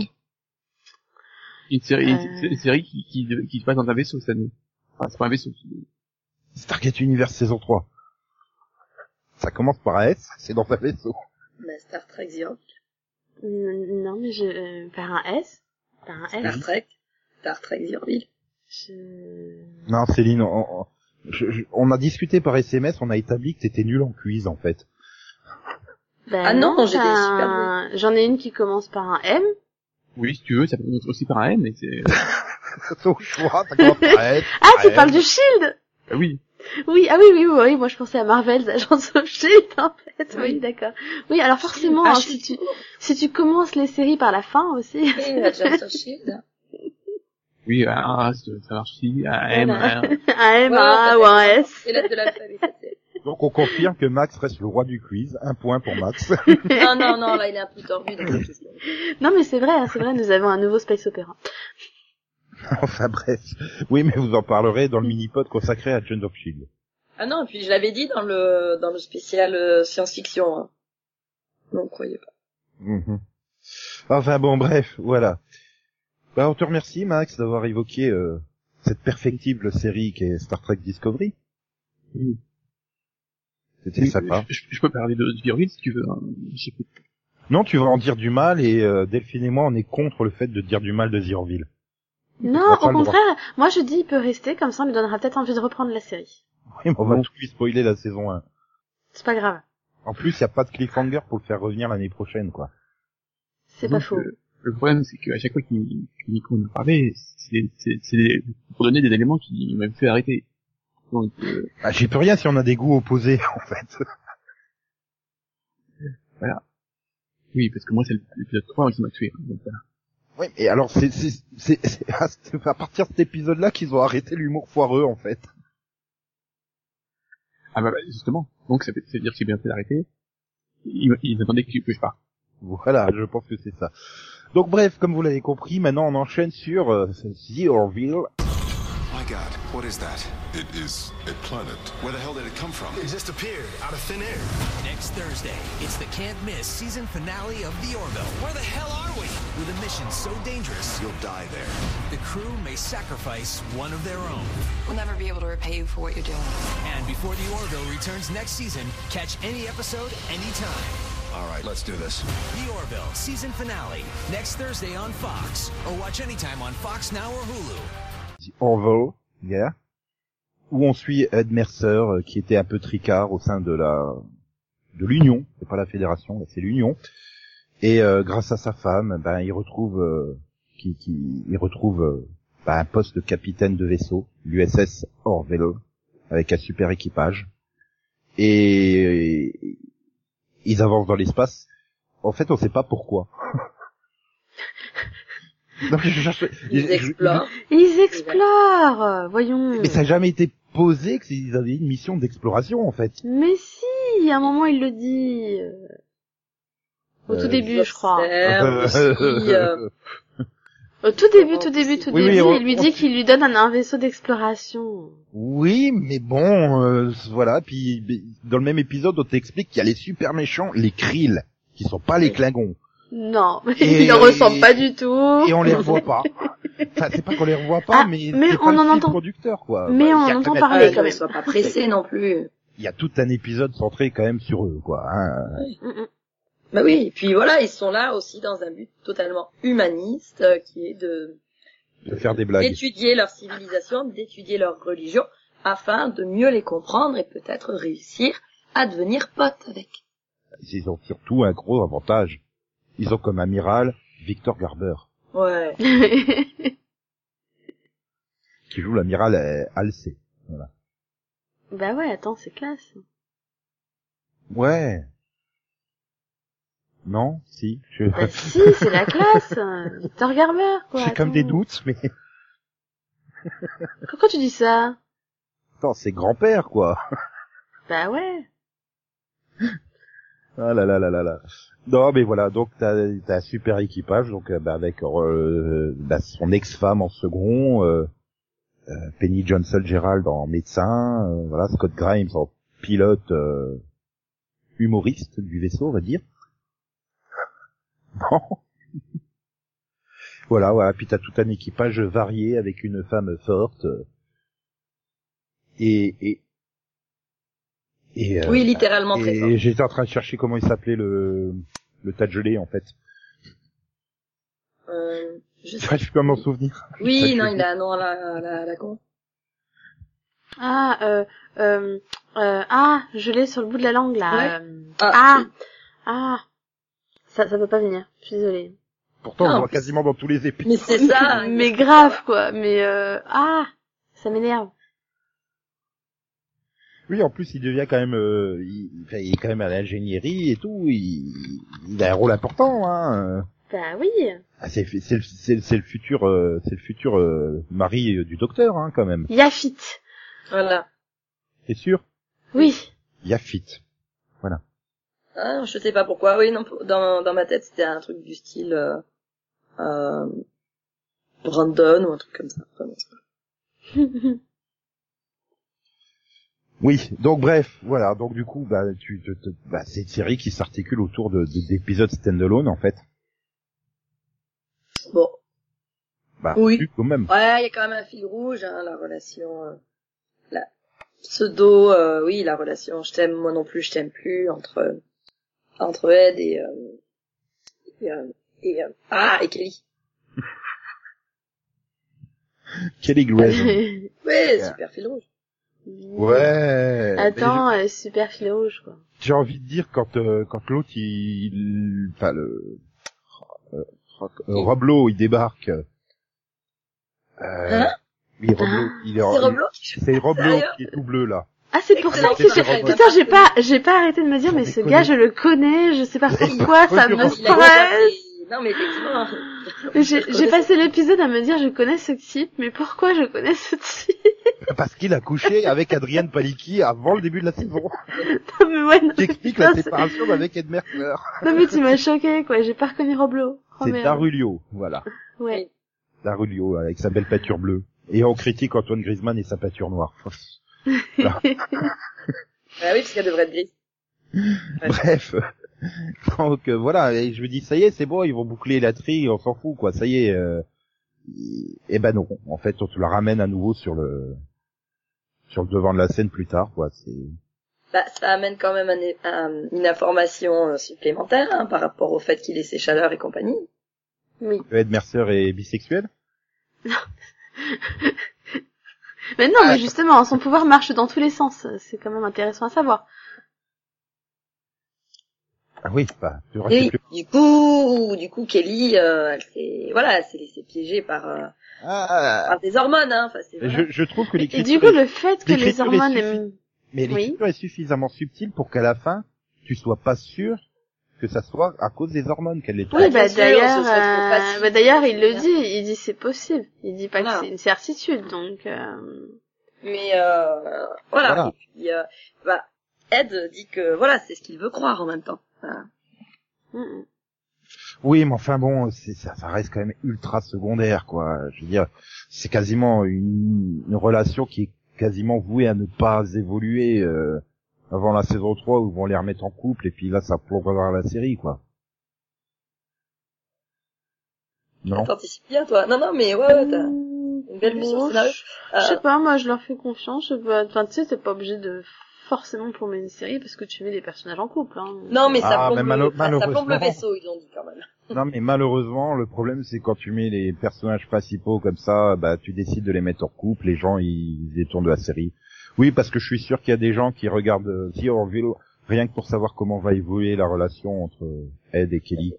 Une série, Euh. une série qui, qui, qui se passe dans un vaisseau cette année. Enfin, c'est pas un vaisseau. Stargate Universe saison 3. Ça commence par un S, c'est dans un vaisseau. Mais Star Trek N- Non, mais je, euh, par un S? Par un Star S? Trek, Star Trek Zero-Ville. Je... Non, Céline, on, on- je- je- on a discuté par SMS, on a établi que t'étais nul en quiz en fait. Ben Ah non, j'étais super un- J'en ai une qui commence par un M. Oui, si tu veux, ça peut être aussi par un N, mais c'est, (laughs) au choix, ça commence par un S. Ah, tu par parles M. du Shield! Ah oui. Oui, ah oui, oui, oui, oui, moi je pensais à Marvel's Agents of Shield, en fait. Oui, Oui. d'accord. Oui, alors forcément, Ah, hein, si tu, si tu commences les séries par la fin aussi. Et (laughs) Agents of Shield. Oui, un A, ça marche aussi, un M, un, un M, A ou un S. De Donc on confirme que Max reste le roi du quiz. Un point pour Max. (laughs) Non, non, non, là, il est un peu tordu dans cette question. Non, mais c'est vrai, hein, c'est vrai, nous avons un nouveau space opéra. (laughs) enfin bref. Oui, mais vous en parlerez dans le mini-pod consacré à John of Shield. Ah non, et puis je l'avais dit dans le, dans le spécial euh, science-fiction, hein. Non, croyez pas. Mhm. Enfin bon, bref, voilà. Bah, on te remercie, Max, d'avoir évoqué euh, cette perfectible série qui est Star Trek Discovery. Oui. C'était Oui, sympa. Je, je peux parler de, Virville si tu veux. Hein. Non, tu vas en dire du mal et euh, Delphine et moi, on est contre le fait de dire du mal de Zierville. Non, On a pas au contraire, moi je dis il peut rester, comme ça on lui donnera peut-être envie de reprendre la série. Oui, mais on va tout lui spoiler la saison 1. C'est pas grave, En plus, il n'y a pas de cliffhanger pour le faire revenir l'année prochaine, quoi. c'est pas faux. euh, le problème, c'est qu'à chaque fois qu'il Nico nous parlait, c'est c'est- c'est des- pour donner des éléments qui m'avaient fait arrêter. Donc, euh, Ah, J'y peux rien si on a des goûts opposés, (laughs) en fait. oui, parce que moi, c'est l'épisode 3 qui m'a tué. Donc, voilà. Oui, et alors, c'est c'est- c'est- c'est (laughs) à à partir de cet épisode-là qu'ils ont arrêté l'humour foireux, en fait. Ah bah, bah, justement. Donc, ça veut, ça veut dire que j'ai bien fait d'arrêter. Ils, ils attendaient que, je parte. Voilà, je pense que c'est ça. Donc bref, comme vous l'avez compris, maintenant on enchaîne sur euh, The Orville. My God, what is that? It is a planet. Where the hell did it come from? It just appeared out of thin air. Next Thursday, it's the can't miss season finale of The Orville. Where the hell are we? With a mission so dangerous, You'll die there. the crew may sacrifice one of their own. We'll never be able to repay you for what you're doing. And before The Orville returns next season, catch any episode anytime. All right, let's do this. The Orville season finale, next Thursday on Fox, or watch anytime on Fox Now or Hulu. The Orville, yeah, où on suit Ed Mercer, euh, qui était un peu tricard au sein de la de l'Union, c'est pas la Fédération, c'est l'Union. Et euh, grâce à sa femme, ben il retrouve euh, qui, qui il retrouve euh, ben, un poste de capitaine de vaisseau, l'USS Orville, avec un super équipage. Et ils avancent dans l'espace. En fait, on sait pas pourquoi. (laughs) Non, je cherche- Ils je- je- explorent. Ils explorent, voyons. mais ça n'a jamais été posé qu'ils avaient une mission d'exploration en fait. Mais si, à un moment il le dit. euh, Au Euh, tout début, je crois. Aussi, euh, Au tout début, tout début, tout Oui, oui, début, on- il lui on- dit qu'il lui donne un, un vaisseau d'exploration. Oui, mais bon, euh, voilà. Puis dans le même épisode, on t'explique qu'il y a les super méchants, les Krill, qui sont pas les Klingons, Non, (laughs) mais Et- il ne ressemble pas du tout. et on les revoit pas. (laughs) Enfin, c'est pas qu'on les revoit pas, Ah, mais, on pas en entend- conducteur, quoi. Mais Bah, on entend quand même- parler quand ne même. sois pas pressé non plus. Il y a tout un épisode centré quand même sur eux, quoi. Hein. Mm, mm. Bah oui, et puis voilà, ils sont là aussi dans un but totalement humaniste, euh, qui est de De faire des blagues. d'étudier leur civilisation, d'étudier leur religion, afin de mieux les comprendre et peut-être réussir à devenir potes avec. Ils ont surtout un gros avantage. Ils ont comme amiral Victor Garber, Ouais. (laughs) qui joue l'amiral euh, Halsey. Voilà. bah ouais, attends, c'est classe. Ouais. Non, si. Je... Bah (laughs) si, c'est la classe. Victor Garber, quoi. J'ai comme des doutes, mais (laughs) Pourquoi tu dis ça? Attends, c'est grand-père, quoi. Bah ouais. Ah là là là là là. Non, mais voilà, donc t'as t'as un super équipage, donc euh, bah, avec euh, bah, son ex-femme en second, euh, euh, Penny Johnson Gerald en médecin, euh, voilà Scott Grimes en pilote euh, humoriste du vaisseau, on va dire. (laughs) Bon. voilà, voilà. Puis t'as tout un équipage varié avec une femme forte. et et et euh, Oui, littéralement très fort. et j'étais en train de chercher comment il s'appelait le le tas de gelée en fait. Euh, je sais. Pas à m'en souvenir. Oui, non, il a un nom à la, à la, à la con. Ah, euh, euh, euh, ah, je l'ai sur le bout de la langue, là. Ouais. Euh, Ah, ah, ah. Ça, ça peut pas venir. Je suis désolée. Pourtant, on Non, le voit quasiment dans tous les épisodes. Mais c'est ça. (laughs) Mais grave, quoi. Mais, euh, ah, ça m'énerve. Oui, en plus, il devient quand même, euh, il, enfin, il est quand même à l'ingénierie et tout. Il, il a un rôle important. Hein. Bah oui. Ah, c'est, c'est, le- c'est, c'est le futur, euh, c'est le futur euh, mari euh, du docteur, hein, quand même. Yafit. Voilà. T'es sûr? Oui. Yafit. Ah, je sais pas pourquoi. Oui, non, dans, dans ma tête, c'était un truc du style euh, euh, Brandon ou un truc comme ça. Enfin. (laughs) Oui. Donc bref, voilà. Donc du coup, bah, tu, te- te- bah, c'est une série qui s'articule autour de, de- d'épisodes standalone en fait. Bon. Bah, Oui. quand même. Ouais, il y a quand même un fil rouge, hein, la relation, euh, la pseudo, euh, oui, la relation je t'aime, moi non plus, je t'aime plus, entre entre Ed et, euh, et, euh, et, euh, ah, et Kelly. (laughs) Kelly Grayson. (laughs) Ouais, super fil rouge. Ouais. Attends, euh, super fil rouge, quoi. j'ai envie de dire quand euh, quand l'autre il enfin le euh, euh, Roblo il débarque euh, Hein oui Roblo il est C'est Roblo c'est Roblo qui est tout bleu là Ah, c'est pour ça que c'est j'ai... Putain, j'ai pas, j'ai pas arrêté de me dire, mais ce gars, je le connais, je sais pas (laughs) pourquoi, ça me stresse. Non, mais effectivement. J'ai j'ai passé l'épisode à me dire, je connais ce type, mais pourquoi je connais ce type? Parce qu'il a couché avec Adrienne Palicki avant le début de la saison (laughs) Non, mais ouais, non, qui explique putain, la séparation avec Ed Mercer non, mais tu m'as choqué, quoi, j'ai pas reconnu Roblo. Oh, c'est. Darulio voilà Ouais. Darulio avec sa belle peinture bleue et on critique Antoine Griezmann et sa peinture noire (laughs) Ah oui, parce qu'elle devrait être grise. Ouais. Bref. Donc euh, voilà, et je me dis ça y est, c'est bon, ils vont boucler la tri, on s'en fout quoi, ça y est. Euh... Et ben non, en fait, on te la ramène à nouveau sur le sur le devant de la scène plus tard quoi. C'est Bah, ça amène quand même un- un- une information euh, supplémentaire hein, par rapport au fait qu'il ait ses chaleurs et compagnie. Oui. Ed Mercer est bisexuel? (laughs) Mais non, mais justement, son pouvoir marche dans tous les sens. C'est quand même intéressant à savoir. Ah oui, bah, oui, plus- du coup, du coup, Kelly, euh, elle s'est, voilà, elle s'est laissée piéger par, euh, Ah, des hormones, hein. Enfin, c'est je, je trouve que Et du coup, est- le fait que les est hormones... suffi- aiment- mais oui. l'écriture est suffisamment subtile pour qu'à la fin, tu sois pas sûr que ça soit à cause des hormones qu'elle est. Oui, Ah, bah d'ailleurs, euh, bah d'ailleurs, il le dit, il dit c'est possible. Il dit pas Voilà. que c'est une certitude, donc. Euh... Mais euh, voilà. Voilà. Et puis, euh, bah, Ed dit que voilà, c'est ce qu'il veut croire en même temps. Voilà. mm, mm. Oui, mais enfin bon, c'est ça, ça reste quand même ultra secondaire, quoi. Je veux dire, c'est quasiment une, une relation qui est quasiment vouée à ne pas évoluer euh, avant la saison 3 où ils vont les remettre en couple et puis là ça plongera la série, quoi. Non. T'anticipes bien, toi. Non, non, mais ouais, ouais, t'as une belle vue sur le Bon, scénario. Je sais Euh, pas, moi je leur fais confiance. je peux- Enfin, tu sais, t'es pas obligé de forcément plomber une série parce que tu mets des personnages en couple. Hein. Non, mais ça Ah, plombe, mais malo- le... ça plombe le malheureusement. vaisseau, ils l'ont dit quand même. (laughs) Non, mais malheureusement, le problème c'est quand tu mets les personnages principaux comme ça, bah tu décides de les mettre en couple, les gens ils détournent de la série. Oui, parce que je suis sûr qu'il y a des gens qui regardent euh, The Orville rien que pour savoir comment va évoluer la relation entre Ed et Kelly.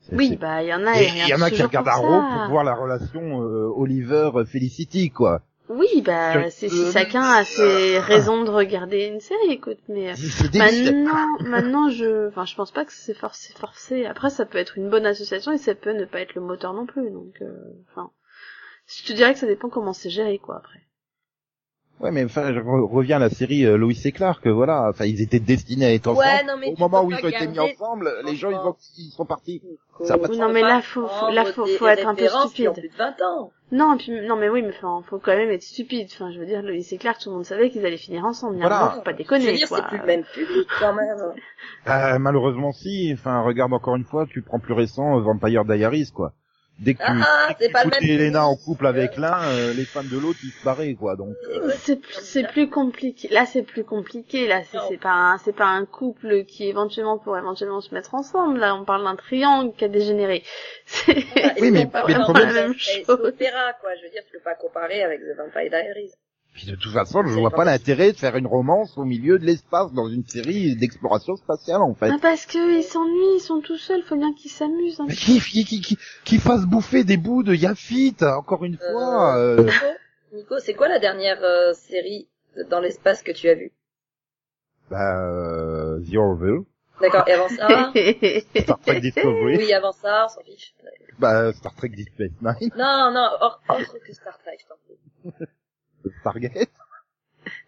C'est- Oui, c'est- bah il y en a. Il y en a qui regardent pour Arrow ça. pour voir la relation euh, Oliver Felicity quoi. Oui, bah c'est si euh, chacun a ses raisons de regarder une série, écoute. Mais euh, maintenant, maintenant, je, enfin, je pense pas que c'est forcé, forcé. Après, ça peut être une bonne association et ça peut ne pas être le moteur non plus. Donc, euh, enfin, je te dirais que ça dépend comment c'est géré, quoi. Après. Ouais, mais enfin, je re- reviens à la série euh, Lois et Clark, euh, voilà, enfin ils étaient destinés à être ensemble. Ouais, non, mais Au moment où ils ont été mis ensemble, les gens ils, ont, ils sont partis. Ça pas non, mais là, faut, faut, là, faut, être un peu stupide. plus de 20 ans. Non, et puis, non, mais oui, mais enfin, faut quand même être stupide. Enfin, je veux dire, le- c'est clair que tout le monde savait qu'ils allaient finir ensemble. Voilà. moment, faut pas déconner, Je veux dire, quoi. c'est plus le même public quand même. Euh, malheureusement si, enfin regarde encore une fois, tu prends plus récent euh, Vampire Diaries quoi. Dès que tu, Ah, c'est tu pas Elena en couple avec l'un, euh, les fans de l'autre ils se barraient quoi. Donc euh, C'est c'est plus compliqué. Là, c'est plus compliqué. Là, c'est c'est pas un, c'est pas un couple qui éventuellement pourrait éventuellement se mettre ensemble. Là, on parle d'un triangle qui a dégénéré. (laughs) C'est Oui, mais- pas mais le vraiment problème, la même c'est chose. opéra, quoi. Je veux dire, tu peux pas comparer avec The Vampire Diaries. Puis de toute façon, je vois pas l'intérêt de faire une romance au milieu de l'espace dans une série d'exploration spatiale en fait. Ah, parce que ils s'ennuient, ils sont tout seuls. Faut bien qu'ils s'amusent. hein. Mais qui, qui, qui, qui, qui fasse bouffer des bouts de Yafit, encore une fois. euh, Nico, Nico, c'est quoi la dernière euh, série dans l'espace que tu as vue? Bah, euh, The Orville, D'accord, et avant ça? (laughs) Star Trek Discovery, Oui, avant ça, on s'en fiche. bah, Star Trek Deep Space Nine, Non, non, hors, autre que Star Trek, je t'en prie. Stargate.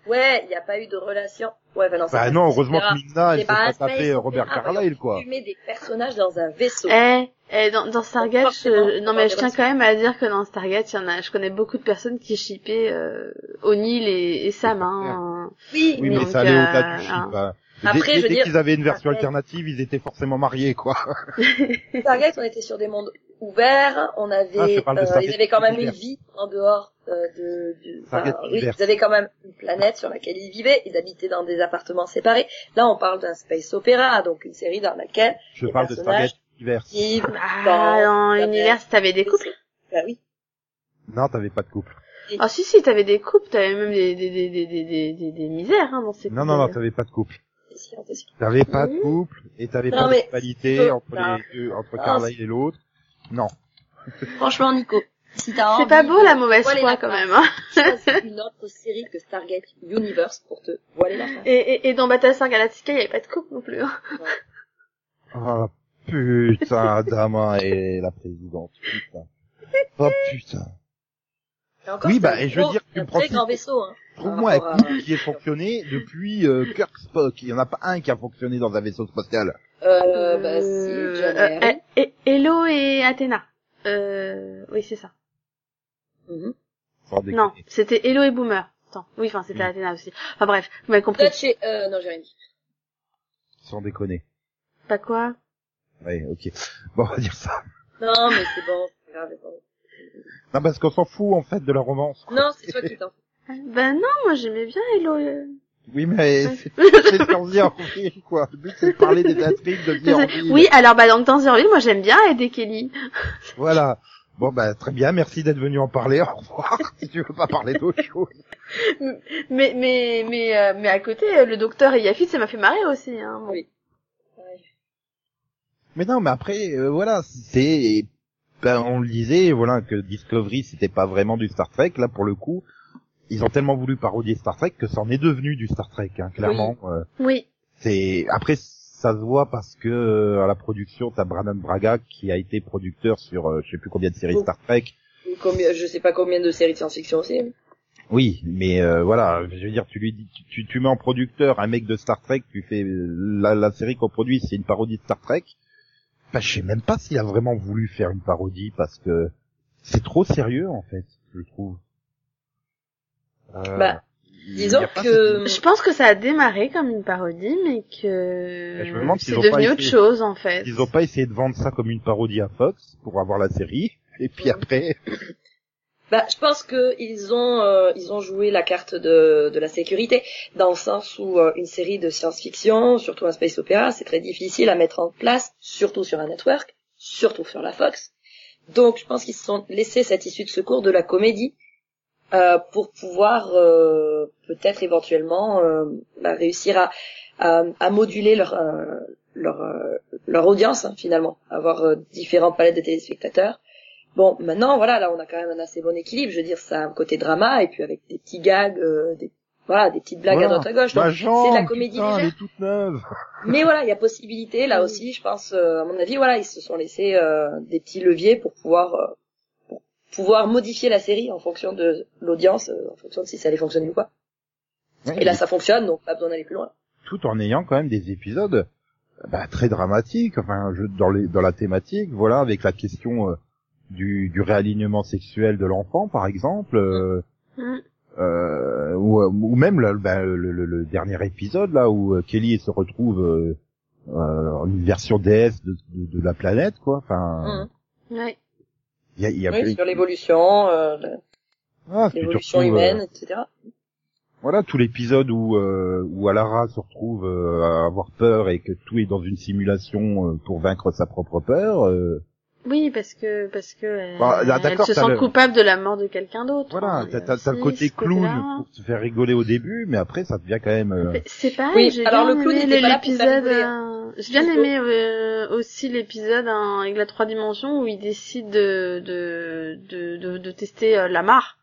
Ouais, il n'y a pas eu de relation. Ouais, bah non, Bah pas non, un heureusement que Mina, elle C'est s'est pas pas un space tapé Robert Carlyle, quoi. Tu mets des personnages dans un vaisseau. Eh, eh, dans, dans Stargate, je, non mais je tiens quand même à dire que dans Stargate, il y en a, je connais beaucoup de personnes qui shippaient euh, O'Neill et, et Sam. Hein. Oui, Oui, mais ça allait au-delà euh, du ship. Après, dès je veux dès dire, qu'ils avaient une version alternative, ils étaient forcément mariés, quoi. (laughs) Stargate, on était sur des mondes ouverts, on avait, Ah, de euh, ils avaient quand même une vie en dehors euh, de, du, Stargate enfin, oui, univers. ils avaient quand même une planète sur laquelle ils vivaient, ils habitaient dans des appartements séparés. Là, on parle d'un space opéra, donc une série dans laquelle Je les parle de personnages Stargate Univers. vivent Ah, dans, dans l'univers, t'avais des couples. Bah oui. Non, t'avais pas de couple. Ah si si, t'avais des couples, t'avais même des des des des des des, misères hein, dans ces Non, non, non, t'avais pas de couple. T'avais pas de Mmh. couple, et t'avais pas de rivalité entre non. les deux, entre Non, Carlyle et l'autre? Non. (laughs) Franchement, Nico, si t'as C'est pas beau la mauvaise foi quand même. Hein. une autre série que Stargate Universe pour te voiler la face. Et, et, et dans Battlestar Galactica, il y avait pas de couple non plus. Hein. Oh putain, Dama et la présidente. Putain. Oh putain. Et encore, Oui, bah, et je veux dire, tu un me prends très grand vaisseau, hein. Trouve-moi un à- couple qui ait fonctionné depuis euh, Kirk Spock. Il y en a pas un qui a fonctionné dans un vaisseau spatial. Euh, bah, si, John euh, Harry. euh, et- Hello et Athéna. Euh, oui, c'est ça. Sans déconner. Non, c'était Hello et Boomer. Attends, oui, enfin c'était Oui. Athéna aussi. Enfin bref, vous m'avez compris. Chez, euh, non, j'ai rien dit. Sans déconner. Pas quoi? Ouais, ok. Bon, on va dire ça. Non, mais c'est bon, c'est grave, c'est bon. Non, parce qu'on s'en fout, en fait, de la romance. Non, c'est toi qui t'en fous. Ben non, moi j'aimais bien Hello. euh. Oui, mais c'est Orville, (laughs) quoi. Le but, c'est de parler des intrigues de The Orville. Oui, alors bah donc dans The Orville, moi j'aime bien aider Kelly. (laughs) Voilà. Bon, bah, très bien. Merci d'être venu en parler. Au revoir. (laughs) Si tu veux pas parler d'autre chose. Mais mais mais euh, mais à côté, euh, le docteur et Yafit, ça m'a fait marrer aussi. Hein. Bon. Oui. Mais non, mais après, euh, voilà, c'est, ben, on le disait, voilà, que Discovery, c'était pas vraiment du Star Trek. Là, pour le coup, ils ont tellement voulu parodier Star Trek que c'en est devenu du Star Trek, hein, clairement. Euh, Oui. c'est, après, ça se voit parce que euh, à la production, t'as Brandon Braga qui a été producteur sur, euh, je sais plus combien de séries Oh. Star Trek. Combien, je sais pas combien de séries de science-fiction aussi. Oui, mais euh, voilà, je veux dire, tu lui dis, tu, tu mets en producteur un mec de Star Trek, tu fais euh, la, la série qu'on produit, c'est une parodie de Star Trek. Bah, je sais même pas s'il a vraiment voulu faire une parodie parce que c'est trop sérieux en fait, je trouve. Euh, Bah, disons que- Je pense que ça a démarré comme une parodie, mais que Je me demande s'ils c'est devenu autre chose en fait. Ils ont pas essayé de vendre ça comme une parodie à Fox pour avoir la série, et puis après, Bah, je pense que ils ont euh, ont joué la carte de, la sécurité dans le sens où euh, une série de science-fiction, surtout un space opéra, c'est très difficile à mettre en place, surtout sur un network, surtout sur la Fox. Donc, je pense qu'ils se sont laissés cette issue de secours de la comédie euh, pour pouvoir peut-être éventuellement bah, réussir à, moduler leur leur audience hein, finalement, avoir différentes palettes de téléspectateurs. Bon, maintenant, voilà, là, on a quand même un assez bon équilibre. Je veux dire, ça a un côté drama, et puis avec des petits gags, euh, des, voilà, des petites blagues à droite à gauche. Donc, c'est de la comédie putain, elle légère. est toute neuve. (laughs) Mais voilà, il y a possibilité, là aussi, je pense, euh, à mon avis, voilà, ils se sont laissés euh, des petits leviers pour pouvoir euh, pour pouvoir modifier la série en fonction de l'audience, euh, en fonction de si ça allait fonctionner ou pas. Ouais, Et là, ça fonctionne, donc pas besoin d'aller plus loin. tout en ayant quand même des épisodes bah, très dramatiques, enfin je, dans les dans la thématique, voilà, avec la question euh, du, du réalignement sexuel de l'enfant, par exemple, euh, Mm. euh, ou, ou même là, bah, le, le- le dernier épisode là où euh, Kelly se retrouve euh, euh, en une version déesse de, de, de la planète, quoi. Enfin, Ouais. il y a, il y a Oui, sur l'évolution, euh, Ah, l'évolution humaine, euh, etc. Voilà tout l'épisode où euh, où Alara se retrouve euh, à avoir peur et que tout est dans une simulation euh, pour vaincre sa propre peur. Euh, Oui, parce que parce que elle, Bah, là, elle se sent le- coupable de la mort de quelqu'un d'autre. voilà, hein. T'as t'as- t'as le côté clown pour te faire rigoler au début, mais après ça devient quand même. euh, C'est pareil, Oui, j'ai alors bien le clown aimé l'épisode. euh, J'ai bien aimé euh, aussi l'épisode hein, avec la trois dimensions où il décide de de de, de, de tester euh, la mare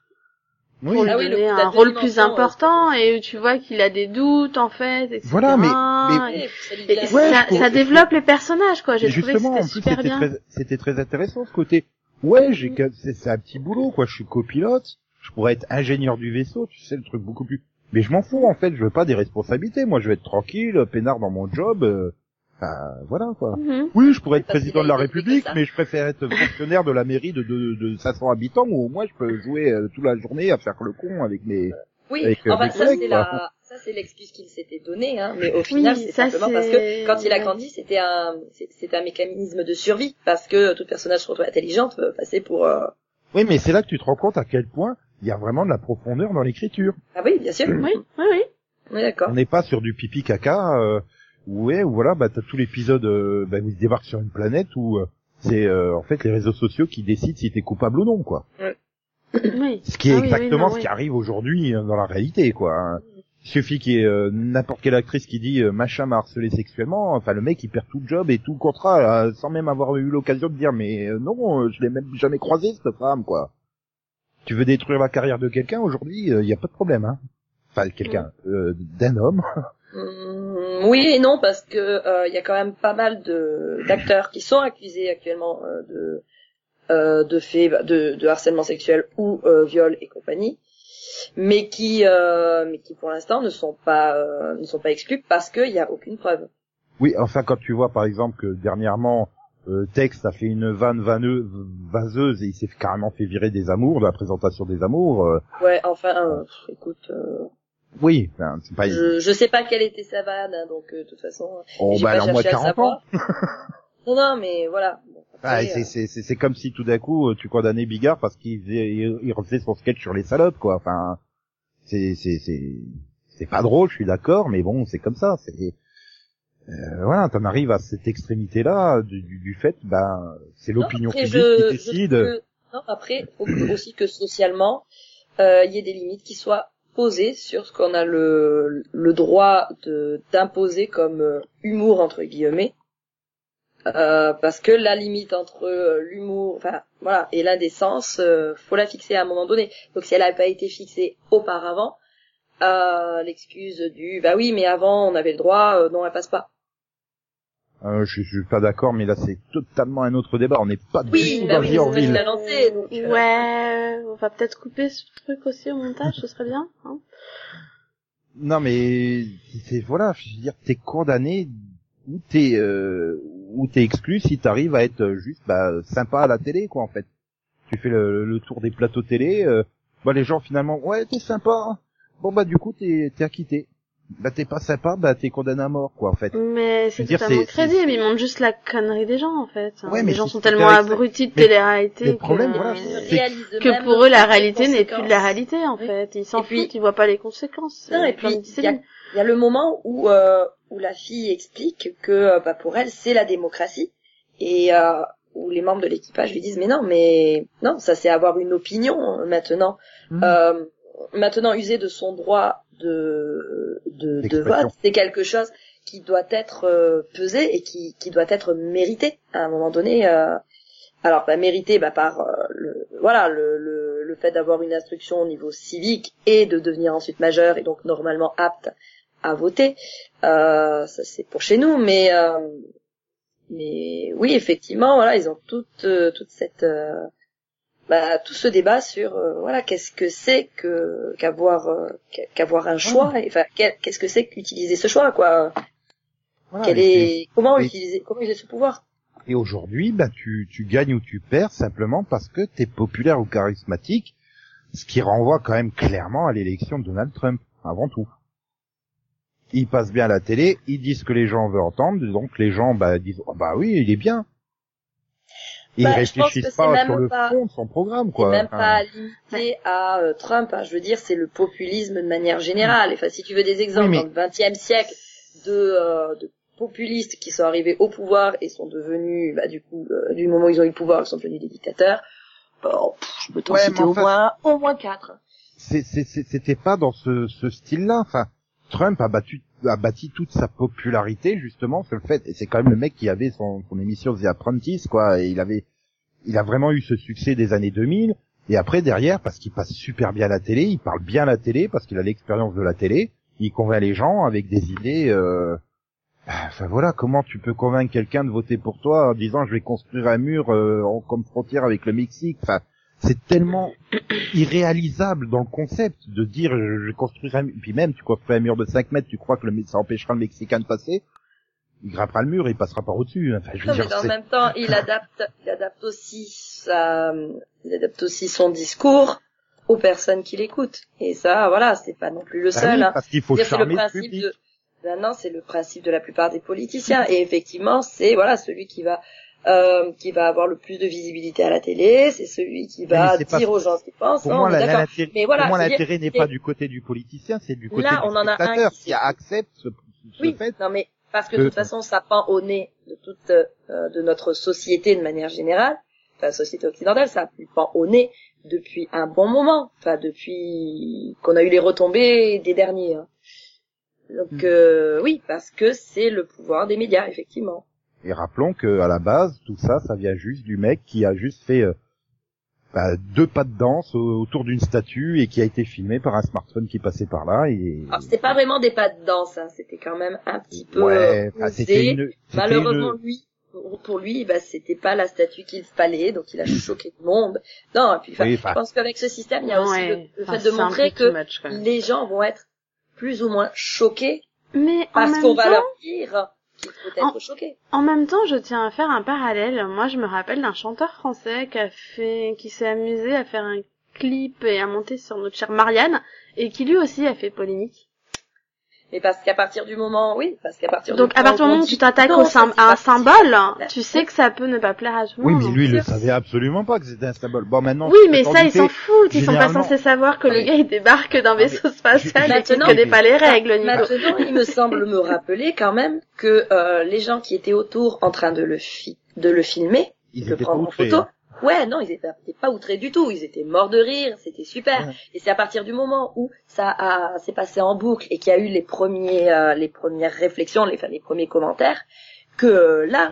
oui, pour lui Ah oui, donner un rôle plus dimension, important et tu vois qu'il a des doutes en fait, etc. Voilà, mais- mais- Et- Oui, ça et Ouais, développe les personnages quoi. J'ai trouvé que c'était super c'était bien. très, c'était très intéressant ce côté. Ouais, j'ai c'est un petit boulot, quoi. Je suis copilote. Je pourrais être ingénieur du vaisseau, tu sais, le truc beaucoup plus. Mais je m'en fous, en fait. Je veux pas des responsabilités. Moi, je veux être tranquille, peinard dans mon job. euh, Enfin, voilà, quoi. Mhm. Oui, je pourrais être président de la République, mais je préfère être fonctionnaire de la mairie de, de, de 500 habitants où au moins je peux jouer euh, toute la journée à faire le con avec mes. Oui, avec, enfin des ça collègues, c'est la ça c'est l'excuse qu'il s'était donnée hein, mais au final c'est ça, simplement parce que quand il a grandi, c'était un c'est- c'était un mécanisme de survie parce que tout personnage se retrouve intelligent peut passer pour euh, Oui, mais c'est là que tu te rends compte à quel point il y a vraiment de la profondeur dans l'écriture. Ah oui, bien sûr. Oui, oui, oui. D'accord. On n'est pas sur du pipi caca. Euh, ouais, ou voilà, bah t'as tout l'épisode euh, bah, ils débarquent sur une planète où euh, c'est euh, en fait les réseaux sociaux qui décident si t'es coupable ou non, quoi. oui. Ce qui est Ah oui, oui, exactement non, ce oui. qui arrive aujourd'hui euh, dans la réalité, quoi. hein. Il suffit qu'il y ait euh, n'importe quelle actrice qui dit euh, machin m'a harcelé sexuellement, enfin le mec il perd tout le job et tout le contrat là, sans même avoir eu l'occasion de dire mais euh, non, je l'ai même jamais croisé cette femme, quoi. Tu veux détruire la carrière de quelqu'un aujourd'hui, il y a pas de problème, hein. Enfin quelqu'un, euh, d'un homme. (laughs) Hum, oui et non parce que euh, il y a quand même pas mal de d'acteurs qui sont accusés actuellement euh, de euh, de faits de, de harcèlement sexuel ou euh, viol et compagnie, mais qui euh, mais qui pour l'instant ne sont pas euh, ne sont pas exclus parce qu'il y a aucune preuve. Oui, enfin quand tu vois par exemple que dernièrement euh, Tex a fait une vanne vanneuse, vaseuse et il s'est carrément fait virer des amours de la présentation des amours. euh, Ouais, enfin, euh, écoute, euh, oui, ben, c'est pas. je, je sais pas quelle était sa vanne, hein, donc euh, de toute façon, Oh, j'ai bah, pas elle a moins de cherché à le 40 ans. non, non, mais voilà. Bon, Ah, euh, c'est c'est c'est comme si tout d'un coup euh, tu condamnais Bigard parce qu'il faisait il, il refaisait son sketch sur les salopes quoi. Enfin, c'est c'est c'est c'est pas drôle, je suis d'accord, mais bon, c'est comme ça. C'est euh, voilà, t'en arrives à cette extrémité là du, du, du fait, ben c'est l'opinion publique je- qui je décide. trouve que- non, après, faut aussi que socialement, euh, il y ait des limites qui soient sur ce qu'on a le, droit d'imposer comme euh, humour entre guillemets. Euh, parce que la limite entre euh, l'humour, enfin voilà, et l'indécence, faut la fixer à un moment donné. Donc si elle n'a pas été fixée auparavant, l'excuse du bah oui mais avant on avait le droit, non elle passe pas. Euh, je, je suis pas d'accord, mais là c'est totalement un autre débat. On n'est pas du Oui, tout bah dans oui, lancé, donc, euh, Ouais, on va peut-être couper ce truc aussi au montage, ce serait bien. Hein Non mais c'est voilà, je veux dire, t'es condamné ou t'es euh, où t'es exclu si t'arrives à être juste bah, sympa à la télé, quoi, en fait. Tu fais le, le tour des plateaux télé, euh, bah les gens finalement, ouais, t'es sympa. hein. Bon bah du coup t'es t'es acquitté. Bah t'es pas sympa, bah t'es condamné à mort, quoi, en fait. Mais c'est totalement crédible, ils montrent juste la connerie des gens en fait. Ouais, les gens sont tellement abrutis de télé-réalité le que, problème, voilà, que pour eux la réalité n'est plus de la réalité en Oui. fait. Ils s'en foutent, ils voient pas les conséquences. Non, euh, et comme puis, il y a, y le moment où, euh, où la fille explique que euh, bah, pour elle, c'est la démocratie. Et euh, où les membres de l'équipage lui disent, mais non, mais non, ça c'est avoir une opinion euh, maintenant. Mhm. Euh, maintenant, user de son droit de, de, de vote, c'est quelque chose qui doit être euh, pesé et qui, qui doit être mérité à un moment donné. euh, alors, bah, mérité bah, par euh, le, voilà le, le, le fait d'avoir une instruction au niveau civique et de devenir ensuite majeur et donc normalement apte à voter. Euh, ça c'est pour chez nous, mais euh, mais oui effectivement voilà ils ont toute toute cette euh, bah, tout ce débat sur euh, voilà qu'est-ce que c'est que qu'avoir euh, qu'a- qu'avoir un choix et, enfin qu'est-ce que c'est qu'utiliser ce choix quoi Voilà, quel et est comment et- utiliser comment utiliser ce pouvoir? Et aujourd'hui, bah, tu, tu gagnes ou tu perds simplement parce que t'es populaire ou charismatique, ce qui renvoie quand même clairement à l'élection de Donald Trump, avant tout. Il passe bien à la télé, ils disent ce que les gens veulent entendre, donc les gens bah, disent oh, bah oui, il est bien. Bah, ils réfléchissent c'est pas sur le pas- fond de son programme, quoi. même Enfin, pas limité à euh, Trump. hein. Je veux dire, c'est le populisme de manière générale. Enfin, si tu veux des exemples Oui, mais- dans le XXe siècle de, euh, de populistes qui sont arrivés au pouvoir et sont devenus, bah, du coup, euh, du moment où ils ont eu le pouvoir, ils sont devenus des dictateurs. Bon, pff, je peux t'en Ouais, citer au enfin- moins, au moins quatre. c'était pas dans ce, ce style-là. Enfin, Trump a battu a bâti toute sa popularité justement sur le fait, et c'est quand même le mec qui avait son, émission The Apprentice, quoi, et il avait, il a vraiment eu ce succès des années 2000. Et après derrière, parce qu'il passe super bien à la télé, il parle bien à la télé parce qu'il a l'expérience de la télé, il convainc les gens avec des idées. Euh... Enfin voilà, comment tu peux convaincre quelqu'un de voter pour toi en disant je vais construire un mur euh, comme frontière avec le Mexique. Enfin, c'est tellement irréalisable dans le concept de dire je, mur. Puis même tu construis un mur de 5 mètres, tu crois que le, ça empêchera le Mexicain de passer Il grimpera le mur et il passera par au-dessus. Enfin, je veux Non, mais dire, en c'est- même temps, il (laughs) adapte, il adapte aussi sa, il adapte aussi son discours aux personnes qui l'écoutent. Et ça, voilà, c'est pas non plus le Ah seul. oui, hein. parce qu'il faut charmer le le principe public. de maintenant c'est le principe de la plupart des politiciens et effectivement c'est voilà celui qui va euh, qui va avoir le plus de visibilité à la télé c'est celui qui va pas- dire aux gens ce qu'ils pensent Pour moi, l'intérêt mais voilà dire, l'intérêt n'est pas du côté du politicien, c'est du côté Là, du on en a un qui qui accepte ce, ce oui fait. non mais parce que de toute façon ça pend au nez de toute euh, de notre société de manière générale enfin société occidentale ça pend au nez depuis un bon moment enfin depuis qu'on a eu les retombées des derniers hein. donc Hmm. euh, oui parce que c'est le pouvoir des médias effectivement Et rappelons que à la base, tout ça, ça vient juste du mec qui a juste fait euh, bah, deux pas de danse au- autour d'une statue et qui a été filmé par un smartphone qui passait par là. Et Alors, c'était pas vraiment des pas de danse, hein, c'était quand même un petit peu ouais, euh, osé. une. Malheureusement, une- lui, pour lui, bah, c'était pas la statue qu'il fallait, donc il a (clears throat) choqué le monde. Non, et puis, Oui, je pense qu'avec ce système, il y a aussi Ouais. le, fait de montrer que les gens vont être plus ou moins choqués Mais en parce qu'on va temps, leur dire être En- choqué. En même temps, je tiens à faire un parallèle. Moi, je me rappelle d'un chanteur français qui a fait, qui s'est amusé à faire un clip et à monter sur notre chère Marianne, et qui lui aussi a fait polémique. Mais parce qu'à partir du moment, oui, parce qu'à partir Donc, du à partir du moment où tu t'attaques à un symbole, possible. tu sais que ça peut ne pas plaire à tout le Oui, monde. mais donc lui, il le savait absolument pas que c'était un symbole. Bon, maintenant. Oui, mais ça, ils s'en foutent. Ils sont pas censés savoir que le mais- gars, il débarque d'un mais- vaisseau spatial et qu'il connaît pas les règles, Nico. Maintenant, il me semble me rappeler quand même que euh, les gens qui étaient autour en train de le, fi- de le filmer, Ils de prendre en photo, hein. Ouais, non, ils étaient pas outrés du tout. Ils étaient morts de rire, c'était super. Ouais. Et c'est à partir du moment où ça a s'est passé en boucle et qu'il y a eu les premiers, euh, les premières réflexions, les, enfin, les premiers commentaires, que là,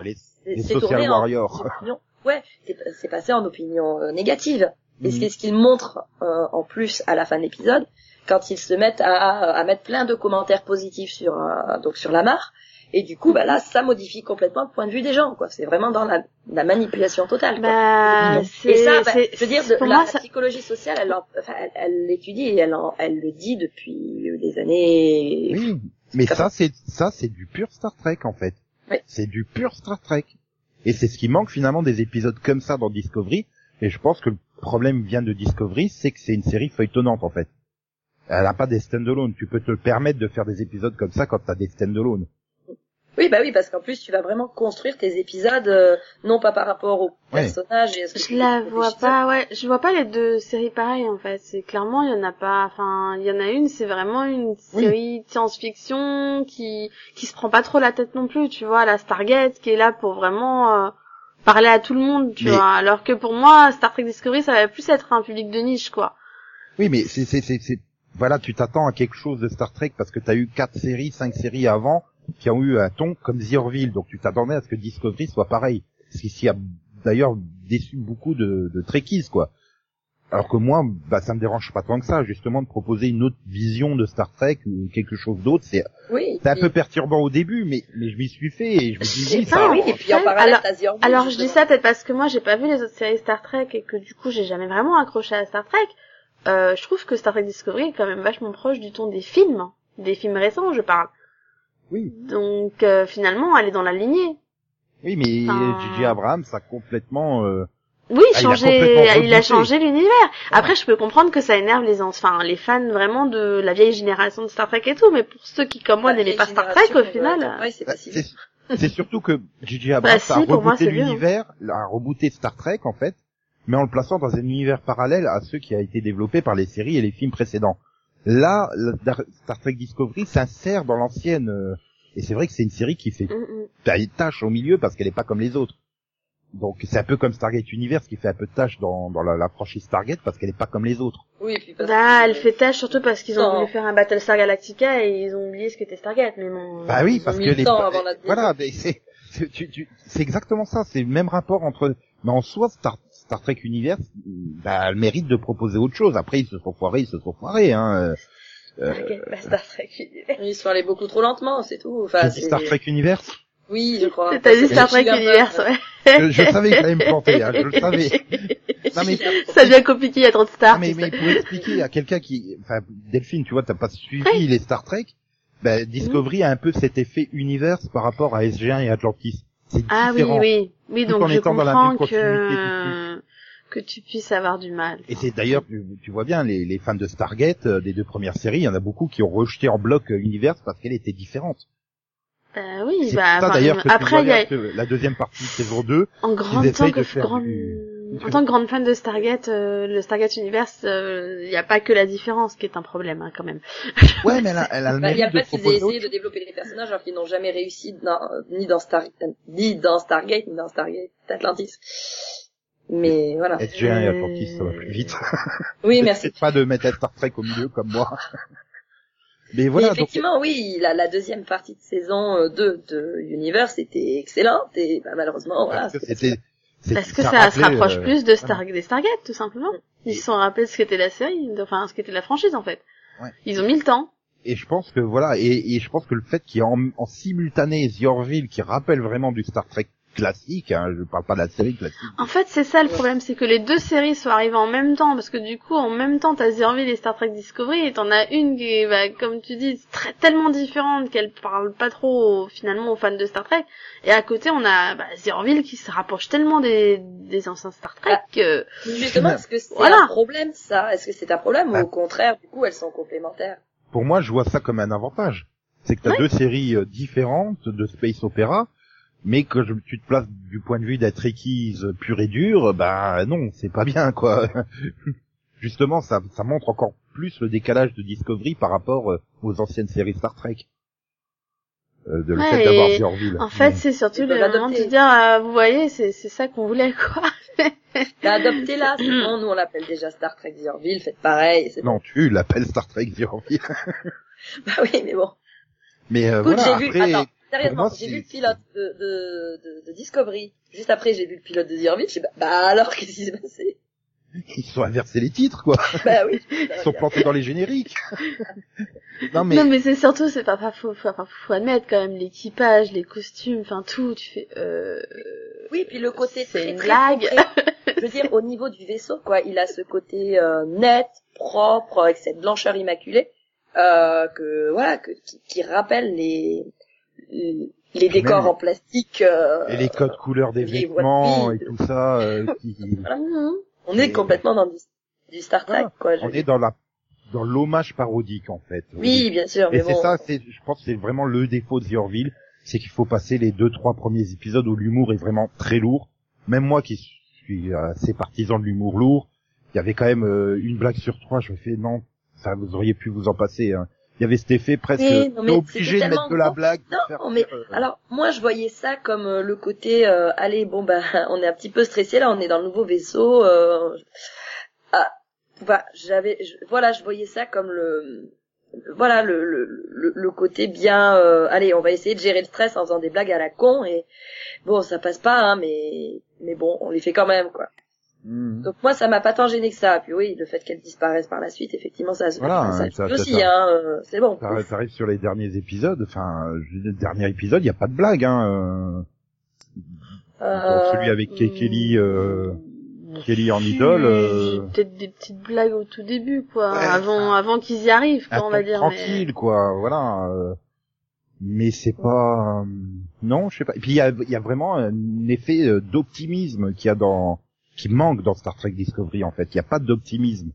c'est tourné en opinion. Ouais, c'est passé en opinion euh, négative. Et Mhm. c'est ce qu'ils montrent euh, en plus à la fin de l'épisode, quand ils se mettent à, à mettre plein de commentaires positifs sur euh, donc sur la mare. Et du coup, bah là, ça modifie complètement le point de vue des gens, quoi. C'est vraiment dans la, la manipulation totale. quoi. Bah, Et c'est, ça, bah, c'est- je veux dire, de, la, moi, la psychologie sociale, elle, enfin, l'étudie et elle, en- elle le dit depuis des années. Oui, mais ça, c'est ça, c'est du pur Star Trek en fait. Oui. C'est du pur Star Trek. Et c'est ce qui manque finalement des épisodes comme ça dans Discovery. Et je pense que le problème vient de Discovery, c'est que c'est une série feuilletonnante en fait. Elle n'a pas des stand-alone. Tu peux te permettre de faire des épisodes comme ça quand t'as des stand-alone. Oui, bah oui, parce qu'en plus, tu vas vraiment construire tes épisodes, euh, non pas par rapport aux Ouais. personnages et à ce que Je tu la vois pas, ouais, je vois pas les deux séries pareilles en fait. C'est clairement il y en a pas. Enfin, il y en a une, c'est vraiment une série de science-fiction qui qui se prend pas trop la tête non plus, tu vois, la Stargate qui est là pour vraiment euh, parler à tout le monde, tu Mais- vois. Alors que pour moi, Star Trek Discovery, ça va plus être un public de niche, quoi. Oui, mais c'est, c'est, c'est, c'est- voilà, tu t'attends à quelque chose de Star Trek parce que t'as eu quatre séries, cinq séries avant qui ont eu un ton comme The Orville, donc tu t'attendais à ce que Discovery soit pareil. Ce qui a d'ailleurs déçu beaucoup de, de Trekkies, quoi. Alors que moi, bah, ça me dérange pas tant que ça, justement, de proposer une autre vision de Star Trek ou quelque chose d'autre. C'est, Oui. c'est un peu perturbant au début, mais, mais je m'y suis fait et je me Et oui, ça, oui, et puis en parallèle, alors- Alors je dis ça peut-être parce que moi j'ai pas vu les autres séries Star Trek et que du coup j'ai jamais vraiment accroché à Star Trek. Euh, je trouve que Star Trek Discovery est quand même vachement proche du ton des films, des films récents, je parle. Oui. Donc euh, finalement, elle est dans la lignée. oui, mais Enfin- J.J. Abrams a complètement, euh, Oui, Ah, il a changé, complètement il a changé l'univers. Après, je peux comprendre que ça énerve les, enfin, les fans vraiment de la vieille génération de Star Trek et tout, mais pour ceux qui, comme moi, n'aimaient pas Star Trek, au final, ouais, ouais, c'est Bah, c'est surtout que J.J. Abrams Bah, si, a rebooté l'univers, a rebooté Star Trek en fait, mais en le plaçant dans un univers parallèle à ceux qui a été développé par les séries et les films précédents. Là, la- Dar- Star Trek Discovery s'insère dans l'ancienne, euh, et c'est vrai que c'est une série qui fait Mm, mm. une tâche au milieu parce qu'elle est pas comme les autres. Donc c'est un peu comme Stargate Universe qui fait un peu de tâche dans, dans la, la franchise Stargate parce qu'elle est pas comme les autres. Oui, puis parce Bah, que- elle fait tâche surtout parce qu'ils ont Non. voulu faire un Battlestar Galactica et ils ont oublié ce qu'était Stargate, mais bon. Bah oui, ils ont parce mis que les voilà, mais c'est c'est tu- tu- c'est exactement ça, c'est le même rapport entre mais en soi Star, Star Trek Universe bah elle mérite de proposer autre chose. Après ils se sont foirés, ils se sont foirés hein. Euh, Stargate, pas Star Trek Univers. Ils sont allés beaucoup trop lentement, c'est tout. Enfin, c'est- Star Trek Universe. Oui, je crois. T'as dit C'est Star Trek Universe, ouais. Je, je savais qu'il allait me planter, hein, je le savais. Non mais Ça devient compliqué, il y a trop de stars. Non, mais, mais pour expliquer à quelqu'un qui, enfin, Delphine, tu vois, t'as pas suivi les Star Trek, ben, Discovery a un peu cet effet univers par rapport à SG1 et Atlantis. C'est Ah oui, différent. oui. Oui, Tout donc je comprends que, que tu puisses avoir du mal. Et c'est d'ailleurs, tu, tu vois bien, les, les fans de Stargate, euh, des deux premières séries, il y en a beaucoup qui ont rejeté en bloc euh, l'univers parce qu'elle était différente. Bah oui, bah, ça enfin, d'ailleurs que tu après, vois y a, la deuxième partie de saison 2, en grande, essayent tant que de faire du- en tant que grande fan de Stargate, euh, le Stargate Universe, euh, il n'y a pas que la différence qui est un problème, hein, quand même. ouais, mais elle a, elle a le Bah, il y a de pas qu'ils aient essayé de développer les personnages alors qu'ils n'ont jamais réussi dans, ni dans Star, ni dans Stargate, ni dans Stargate Atlantis. Mais voilà. SG1 et Atlantis, ça va plus vite. Oui, (laughs) merci. C'est pas de mettre un Star Trek au milieu comme moi. Mais Mais voilà, donc, effectivement, oui, la, la deuxième partie de saison euh, 2 de Universe était excellente et bah, malheureusement, voilà. c'était, Parce que ça ça, se rapproche euh, plus de voilà. Star, des Stargate, tout simplement. Ils se sont rappelés ce qu'était la série, enfin, ce qu'était la franchise, en fait. Ouais. Ils ont mis le temps. Et je pense que voilà, et, et je pense que le fait qu'il y ait en, en simultané The Orville qui rappelle vraiment du Star Trek classique, hein, je parle pas de la série classique. En fait, c'est ça le problème, c'est que les deux séries sont arrivées en même temps, parce que du coup, en même temps, t'as The Orville et Star Trek Discovery, et t'en as une qui est, bah, comme tu dis, très, tellement différente qu'elle parle pas trop, finalement, aux fans de Star Trek. Et à côté, on a, bah, The Orville qui se rapproche tellement des, des anciens Star Trek que... Justement, est-ce que c'est Voilà. un problème ça? Est-ce que c'est un problème Bah. ou au contraire, du coup, elles sont complémentaires? Pour moi, je vois ça comme un avantage. C'est que tu as deux séries euh, différentes de space opéra, mais que je, tu te places du point de vue d'un Trekkies pur et dur, bah non, c'est pas bien quoi. (laughs) Justement, ça, ça montre encore plus le décalage de Discovery par rapport euh, aux anciennes séries Star Trek. Euh, de le Ouais, fait d'avoir. En fait, Mm. c'est surtout le moment de dire, euh, vous voyez, c'est, c'est ça qu'on voulait, quoi. (laughs) Bah, Adoptez-la, c'est bon, nous on l'appelle déjà Star Trek The Orville, faites pareil, c'est bon. Non, tu l'appelles Star Trek The Orville. (laughs) Bah oui, mais bon. Mais euh, Écoute, voilà, j'ai vu, après, attends, sérieusement, j'ai vu le pilote de, de, de, de Discovery. Juste après, j'ai vu le pilote de The j'ai dit, bah, bah alors, qu'est-ce qui s'est passé? Ils sont inversés les titres quoi. Bah oui. (laughs) Ils sont plantés dans les génériques. (laughs) non mais Non, mais c'est surtout, c'est pas, pas faux, faut, faut, faut admettre quand même l'équipage, les costumes, enfin tout, tu fais, euh, Oui, puis le côté C'est très, une blague. Je veux dire, au niveau du vaisseau, quoi, il a ce côté euh, net, propre, avec cette blancheur immaculée, euh, que voilà, que, qui, qui rappelle les, les- décors même- en plastique. euh, Et les codes couleurs des vêtements et tout ça. euh, qui- (laughs) voilà. On est Et- complètement dans du, du Star Trek, quoi. je- on est dans la dans l'hommage parodique en fait. Oui, bien sûr, Et c'est bon. ça, c'est, je pense que c'est vraiment le défaut de The Orville, c'est qu'il faut passer les deux, trois premiers épisodes où l'humour est vraiment très lourd. Même moi qui suis assez partisan de l'humour lourd, il y avait quand même euh, une blague sur trois, je me fais non, ça vous auriez pu vous en passer. Hein. Il y avait cet effet presque Oui, non, mais obligé de mettre de la blague. Non, faire mais euh, alors moi je voyais ça comme euh, le côté euh, allez bon bah (laughs) on est un petit peu stressé là, on est dans le nouveau vaisseau. Euh... Ah, bah, j'avais voilà, je voyais ça comme le voilà le le, le, le côté bien euh, allez, on va essayer de gérer le stress en faisant des blagues à la con et bon, ça passe pas hein, mais mais bon, on les fait quand même quoi. Hmm. Donc moi ça m'a pas tant gêné que ça. Puis oui, le fait qu'elle disparaisse par la suite, effectivement ça Voilà, ça, ça- aussi ça- hein, euh, c'est bon. Ça, ça arrive sur les derniers épisodes, enfin, le dernier épisode, il n'y a pas de blague, hein. euh, dans celui avec Kelly, euh, Kelly en idole, euh, Peut-être des petites blagues au tout début, quoi, Ouais, avant, avant qu'ils y arrivent, quoi, un on va dire. tranquille, quoi, voilà. euh, mais c'est pas, euh, non, je sais pas. Et puis il y a, y a vraiment un effet euh, d'optimisme qu'il y a dans, qui manque dans Star Trek Discovery en fait. Il n'y a pas d'optimisme.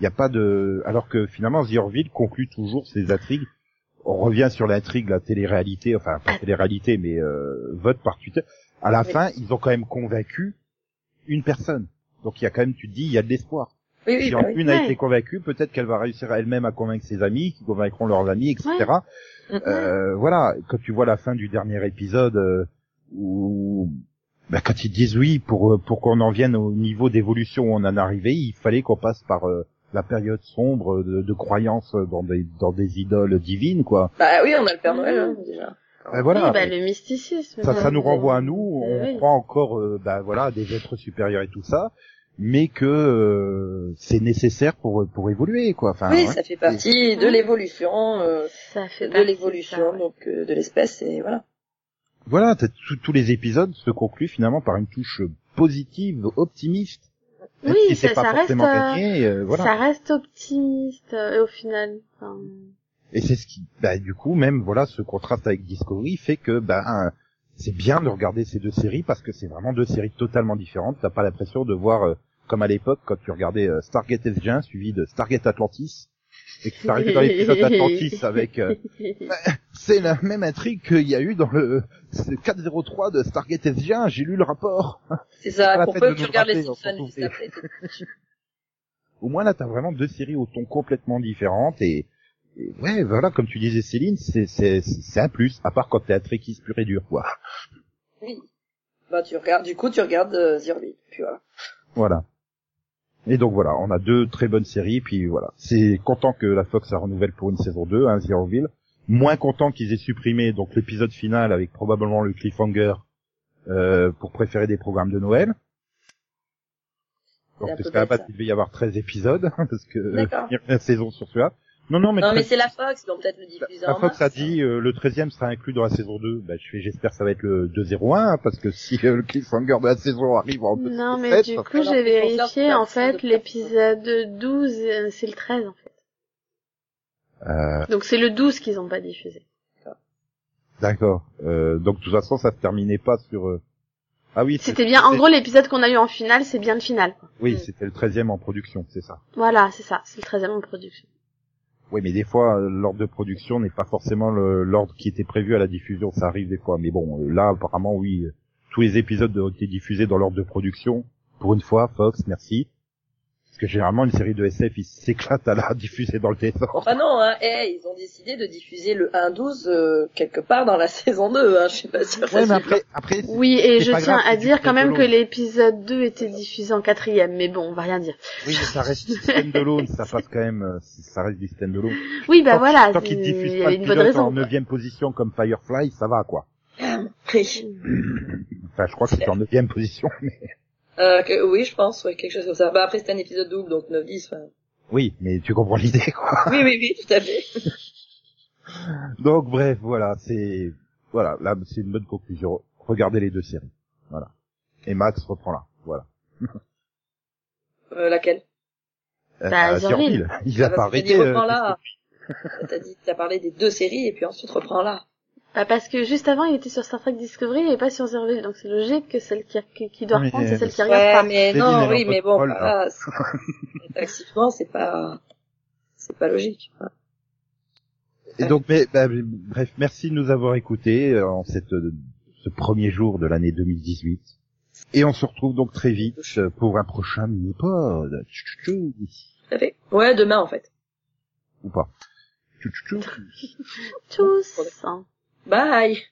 Il n'y a pas de, alors que finalement The Orville conclut toujours ses intrigues. On revient sur l'intrigue, la télé-réalité, enfin pas télé-réalité, mais euh, vote par Twitter. À la Oui. fin, ils ont quand même convaincu une personne. Donc il y a quand même, tu te dis, il y a de l'espoir. Oui, oui, si bah une a été convaincue, peut-être qu'elle va réussir elle-même à convaincre ses amis, qui convaincront leurs amis, etc. Euh, voilà, quand tu vois la fin du dernier épisode, euh, où bah, quand ils disent oui, pour euh, pour qu'on en vienne au niveau d'évolution où on en est arrivé, il fallait qu'on passe par euh, la période sombre de, de croyance dans des dans des idoles divines, quoi. Bah oui, on a le Père Noël hein, déjà. Ben voilà. Oui, bah, le mysticisme. ça, ça nous Euh, renvoie à nous. On oui. croit encore, euh, bah voilà, à des êtres supérieurs et tout ça, mais que euh, c'est nécessaire pour pour évoluer, quoi. Enfin, oui, ouais. ça fait partie de l'évolution, euh, Ça fait de l'évolution ouais. donc euh, de l'espèce et voilà. Voilà, tous les épisodes se concluent finalement par une touche positive, optimiste. Oui, si c'est ça, pas ça reste, forcément euh, gagné, euh, voilà. ça reste optimiste, euh, au final. Enfin, Et c'est ce qui, bah, du coup, même, voilà, ce contraste avec Discovery fait que, bah, c'est bien de regarder ces deux séries parce que c'est vraiment deux séries totalement différentes. T'as pas l'impression de voir, euh, comme à l'époque, quand tu regardais Stargate SG1 suivi de Stargate Atlantis, et que tu arrivé dans l'épisode (laughs) Atlantis avec, euh, (laughs) c'est la même intrigue qu'il y a eu dans le c'est 403 de Stargate SG1, j'ai lu le rapport. C'est ça, pour peu que tu regardes les Simpsons juste après. Au moins là, t'as vraiment deux séries au ton complètement différentes et, et ouais, voilà, comme tu disais Céline, c'est c'est c'est un plus, à part quand t'es un trekkies pur et dur, quoi. Oui. Bah tu regardes, du coup tu regardes euh, The Orville, puis voilà. Et donc voilà, on a deux très bonnes séries, puis voilà. C'est content que la Fox a renouvelle pour une saison 2, hein, The Orville. Moins content qu'ils aient supprimé donc l'épisode final avec probablement le cliffhanger euh, pour préférer des programmes de Noël. Donc C'est un peu parce qu'à la bête, base ça. il devait y avoir 13 épisodes, parce que D'accord. il y a une saison sur celui-là. Non, non, mais, non mais 13 c'est la Fox, donc peut-être le diffuser la en Fox mars. a dit euh, le 13e sera inclus dans la saison 2. Bah, je fais, j'espère que ça va être le 2-01, hein, parce que si euh, le cliffhanger de la saison arrive en non, 2017, mais du coup, j'ai vérifié, en fait, de- l'épisode 12, euh, c'est le 13, en fait. Euh, Donc c'est le 12 qu'ils ont pas diffusé. D'accord. Euh, donc de toute façon, ça se terminait pas sur. euh, Ah oui. C'était bien, en gros, l'épisode qu'on a eu en finale, c'est bien le final. Oui, Mm. c'était le 13e en production, c'est ça. Voilà, c'est ça, c'est le 13e en production. Oui, mais des fois, euh, l'ordre de production n'est pas forcément l'ordre qui était prévu à la diffusion. Ça arrive des fois, mais bon, euh, là, apparemment, oui, euh, tous les épisodes ont été diffusés dans l'ordre de production. Pour une fois, Fox, merci. Parce que généralement, une série de SF, ils s'éclatent à la diffuser dans le désordre. Enfin non, hein, eh, ils ont décidé de diffuser le 1-12 euh, quelque part dans la (laughs) saison 2, hein, je suis pas Ouais, mais après, après. Oui, et je tiens grave, à dire quand même que l'épisode 2 était diffusé en quatrième, mais bon, on va rien dire. Oui, mais ça reste du (laughs) stand-alone, ça passe quand même, euh, ça reste du stand-alone. Oui, bah Tant- voilà, Tant qu'ils il diffusent y pas une bonne raison. en neuvième position comme Firefly, ça va, quoi. Oui. Enfin, je crois que c'est en neuvième position, mais... Euh, que- oui, je pense, ouais, quelque chose comme ça. Bah après c'était un épisode double, donc 9-10. Enfin... Oui, mais tu comprends l'idée, quoi. (laughs) Oui, oui, oui, tout à fait. (laughs) Donc, bref, voilà, c'est... Voilà, là, c'est une bonne conclusion. Regardez les deux séries. Voilà. Et Max reprend là. Voilà. (laughs) Euh, laquelle? Euh, Bah, Zerville. Zerville. Il a Ah, pas arrêté. euh. T'as dit, t'as parlé des deux séries et puis ensuite reprends là. Bah parce que juste avant, il était sur Star Trek Discovery et pas sur Zerville, donc c'est logique que celle qui, qui, qui doit reprendre, c'est celle qui euh, regarde Ouais, pas. mais non, oui, mais bon, pas, voilà, là. (laughs) c'est- pas, c'est pas logique. Et donc, mais, bah, bref, merci de nous avoir écoutés euh, en cette, euh, ce premier jour de l'année 2018. Et on se retrouve donc très vite euh, pour un prochain mini-pod. Tchou, tchou, tchou. Tout à fait. Ouais, demain, en fait. Ou pas. Tchou, tchou, tchou. (laughs) Tous. Bye!